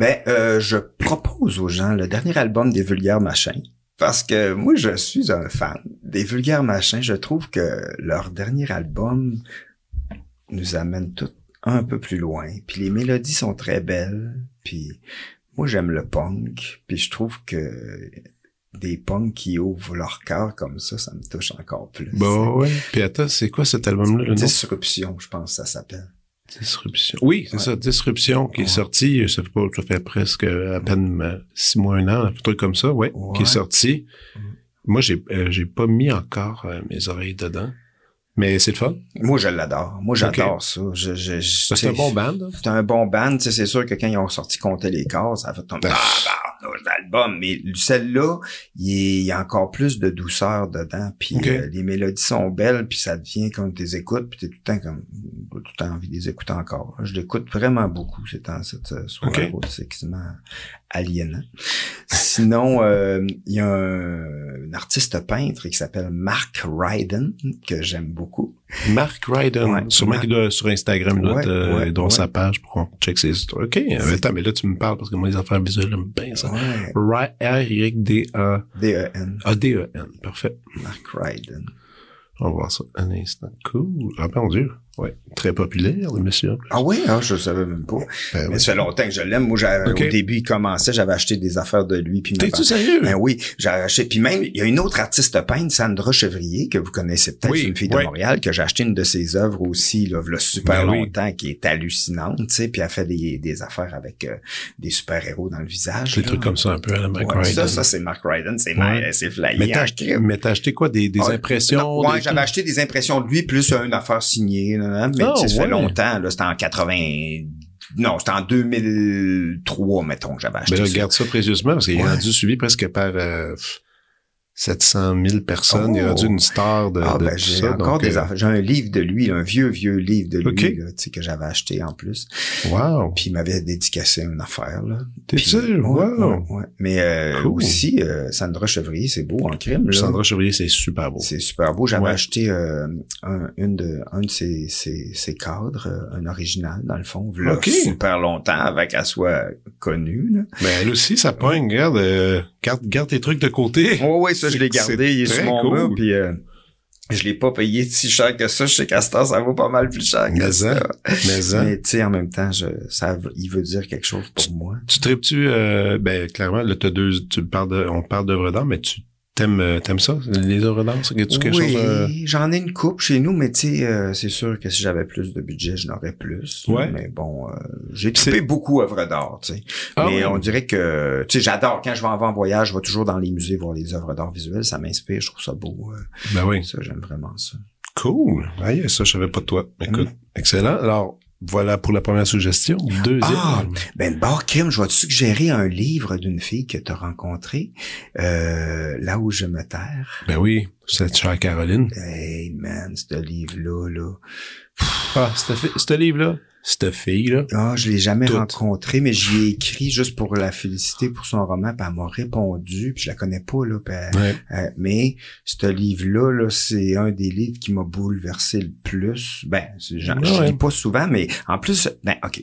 Ben, euh, je propose aux gens le dernier album des Vulgaires Machins. Parce que moi, je suis un fan des Vulgaires Machins. Je trouve que leur dernier album nous amène tout un peu plus loin. Puis les mélodies sont très belles. Puis moi, j'aime le punk. Puis je trouve que des punks qui ouvrent leur cœur comme ça, ça me touche encore plus. Bah ouais. Puis attends, c'est quoi cet album-là? Disruption, je pense que ça s'appelle. Disruption. Oui, c'est ça, Disruption qui est sorti, ça fait, pas, ça fait presque à peine euh, six mois, un an, un truc comme ça, ouais, qui est sorti. Mm. Moi, j'ai euh, j'ai pas mis encore euh, mes oreilles dedans. Mais c'est le fun. Moi, je l'adore. Moi, j'adore ça. Je, je, c'est un bon band. C'est un bon band. C'est sûr que quand ils ont sorti Compter les corps, ça a fait tomber. Ah, l'album, mais celle-là, il y a encore plus de douceur dedans, puis euh, les mélodies sont belles, puis ça devient comme tu les écoutes, puis t'es tout le temps comme tout le temps envie de les écouter encore. Je l'écoute vraiment beaucoup c'est temps cette euh, soirée, c'est quasiment aliénant. Sinon, euh, il y a un, artiste peintre qui s'appelle Mark Ryden, que j'aime beaucoup. Mark Ryden, sûrement qu'il doit sur Instagram, ouais, dans sa page pour qu'on check ses histoires. OK, attends, mais là, tu me parles parce que moi, les affaires visuelles, j'aime bien ça. R-Y-D-A... D-E-N. Ah, D-E-N, parfait. Mark Ryden. On va voir ça un instant. Cool. Ah, ben, Dieu. Ouais, très populaire, le monsieur. Ah oui, hein, je savais même pas. Ben mais ça fait longtemps que je l'aime. Moi, au début, il commençait, j'avais acheté des affaires de lui. Puis T'es-tu sérieux? Ben oui, j'ai acheté. Puis même, il y a une autre artiste peintre, Sandra Chevrier, que vous connaissez peut-être, une fille de Montréal, que j'ai acheté une de ses œuvres aussi, là, là super ben longtemps, qui est hallucinante, tu sais, puis elle fait des, des affaires avec euh, des super-héros dans le visage. Des trucs comme ça, un peu à la Mark ouais, Ça, ça, c'est Mark Ryden, c'est ouais. c'est flyé. Mais t'as acheté quoi? Des, des ah, impressions? Ouais, j'avais acheté des impressions de lui, plus une affaire signée, là, mais oh, longtemps, là, c'était en 80, non, c'était en 2003, mettons, que j'avais acheté Mais regarde ça précieusement, parce qu'il a dû suivi presque par, euh, 700 000 personnes. Il est rendu oh! une star de, ah, ben, j'ai encore des euh, J'ai un livre de lui, un vieux, vieux livre de lui, que j'avais acheté en plus. Wow. Puis il m'avait dédicacé une affaire, là. T'es sûr? wow. Mais euh, aussi, euh, Sandra Chevrier, c'est beau en crime, là. Sandra Chevrier, c'est super beau. C'est super beau. J'avais acheté un, une de, un de ses, ses, cadres, un original, dans le fond, là, super longtemps, avec qu'elle soit connue, là. Ben, elle aussi, ça pogne, regarde, garde, garde tes trucs de côté. Oh, ouais, ça, je l'ai gardé, il est sur mon mur, puis euh, je l'ai pas payé si cher que ça. Chez Castor, ça vaut pas mal plus cher que mais ça. mais, mais tu sais, en même temps, je, ça, il veut dire quelque chose pour moi. Tu tripes-tu, euh, ben, clairement, là, t'as deux, tu parles de, on parle d'œuvres d'art, mais tu T'aimes, euh, t'aimes ça, les œuvres d'art? oui, quelque chose? Euh? j'en ai une coupe chez nous, mais tu sais, euh, c'est sûr que si j'avais plus de budget, je n'aurais plus. Ouais. Mais bon, j'ai trippé beaucoup œuvres d'art, tu sais. Ah mais on dirait que, tu sais, j'adore. Quand je vais en, en voyage, je vais toujours dans les musées voir les œuvres d'art visuelles. Ça m'inspire, je trouve ça beau. ben oui. Ça, j'aime vraiment ça. Cool. Ah, ça, je savais pas de toi. Écoute, mm. excellent. Alors, voilà pour la première suggestion. Deuxième. Ah, ben bord crime, je vais te suggérer un livre d'une fille que tu as rencontrée, euh, là où je me terre. Ben oui, cette chère Caroline. Hey man, ce livre-là, là. Ah, ce livre-là, cette fille-là. Ah, je l'ai jamais rencontrée, mais j'y ai écrit juste pour la féliciter pour son roman, puis elle m'a répondu, puis je la connais pas, là. Euh, mais ce livre-là, -là, c'est un des livres qui m'a bouleversé le plus. Ben, je lis pas souvent, mais en plus, ben, OK.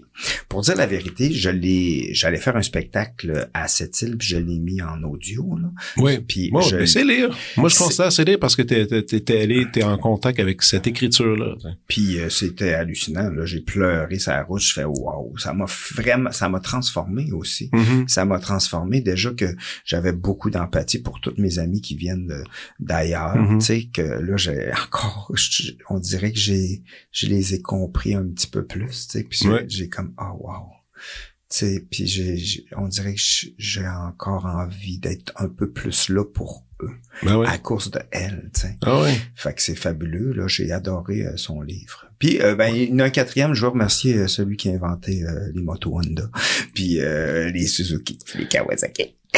Pour dire la vérité, je l'ai, j'allais faire un spectacle à cette île, puis je l'ai mis en audio, là. Oui. Puis moi, je... c'est lire. Moi, je considère c'est lire parce que t'es, t'es, allé, t'es en contact avec cette écriture-là. Puis euh, c'était hallucinant, là. J'ai pleuré sa route, je fais wow, ça m'a vraiment, ça m'a transformé aussi. Mm-hmm. Ça m'a transformé déjà que j'avais beaucoup d'empathie pour toutes mes amis qui viennent d'ailleurs, mm-hmm. tu sais que là j'ai encore, on dirait que j'ai, je les ai compris un petit peu plus, tu sais, puis j'ai comme oh wow. Tu puis j'ai, on dirait que j'ai encore envie d'être un peu plus là pour eux, ben à cause de elle, tu sais. Ah Fait que c'est fabuleux, là, j'ai adoré euh, son livre. Puis, euh, ben, il y a un quatrième, je veux remercier euh, celui qui a inventé les motos Honda, puis les Suzuki, les Kawasaki.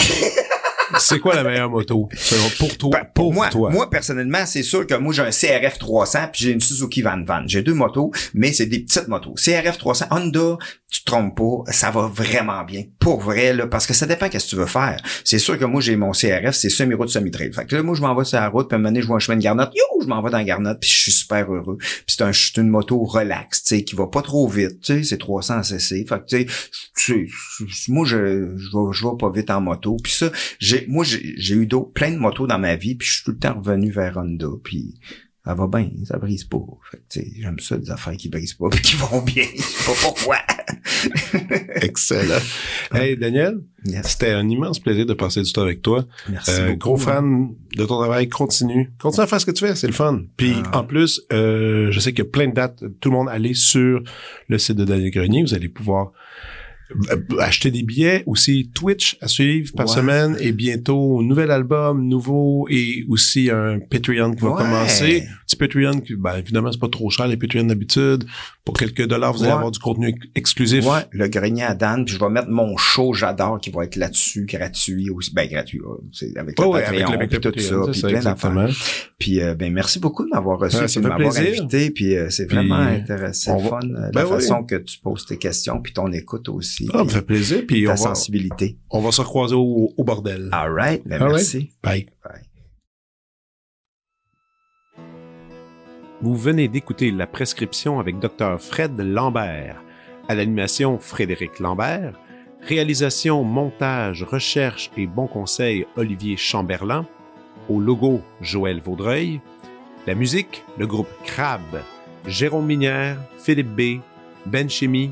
c'est quoi la meilleure moto pour toi ben, pour, moi toi? moi personnellement c'est sûr que moi j'ai un CRF 300 puis j'ai une Suzuki Van Van j'ai deux motos mais c'est des petites motos CRF 300 Honda tu te trompes pas, ça va vraiment bien. Pour vrai, là, parce que ça dépend qu'est-ce que tu veux faire. C'est sûr que moi, j'ai mon CRF, c'est semi-route, semi-trail. Fait que là, moi, je m'en vais sur la route, puis à un moment donné, je vois un chemin de garnotte, yo, je m'en vais dans la garnotte, puis je suis super heureux. Puis c'est un, une moto relax, tu sais, qui va pas trop vite, tu sais, c'est 300 cc. Fait que, tu sais, moi, je, je vais, je vais pas vite en moto. Puis ça, j'ai, moi, j'ai eu plein de motos dans ma vie, puis je suis tout le temps revenu vers Honda, puis ça va bien, ça brise pas. Fait j'aime ça, des affaires qui brisent pas, qui vont bien. Je sais pas pourquoi. Excellent. Hey, Daniel, c'était un immense plaisir de passer du temps avec toi. Merci euh, Gros fan de ton travail, continue. Continue à faire ce que tu fais, c'est le fun. Puis ah. en plus, euh, je sais qu'il y a plein de dates. Tout le monde allez sur le site de Daniel Grenier, vous allez pouvoir acheter des billets, aussi Twitch à suivre par semaine et bientôt nouvel album, nouveau et aussi un Patreon qui va commencer. Petit Patreon qui, ben, évidemment, c'est pas trop cher les Patreons d'habitude. Pour quelques dollars, vous allez avoir du contenu exclusif. Ouais, le grenier à Dan, puis je vais mettre mon show j'adore qui va être là-dessus, gratuit aussi, ben gratuit, c'est avec Patreon, avec le, tout ça, puis plein d'affaires. Puis euh, ben merci beaucoup de m'avoir reçu, de m'avoir invité, puis euh, c'est vraiment intéressant, fun la ben façon que tu poses tes questions, puis ton écoute aussi. Ah, me fait plaisir. Puis ta on sensibilité. Va, on va se recroiser au, bordel. All right. Ben, merci. Bye. Vous venez d'écouter la prescription avec Dr. Fred Lambert. À l'animation, Frédéric Lambert. Réalisation, montage, recherche et bon conseil, Olivier Chamberlain. Au logo, Joël Vaudreuil. La musique, le groupe Crab. Jérôme Minière, Philippe B., Ben Chimie,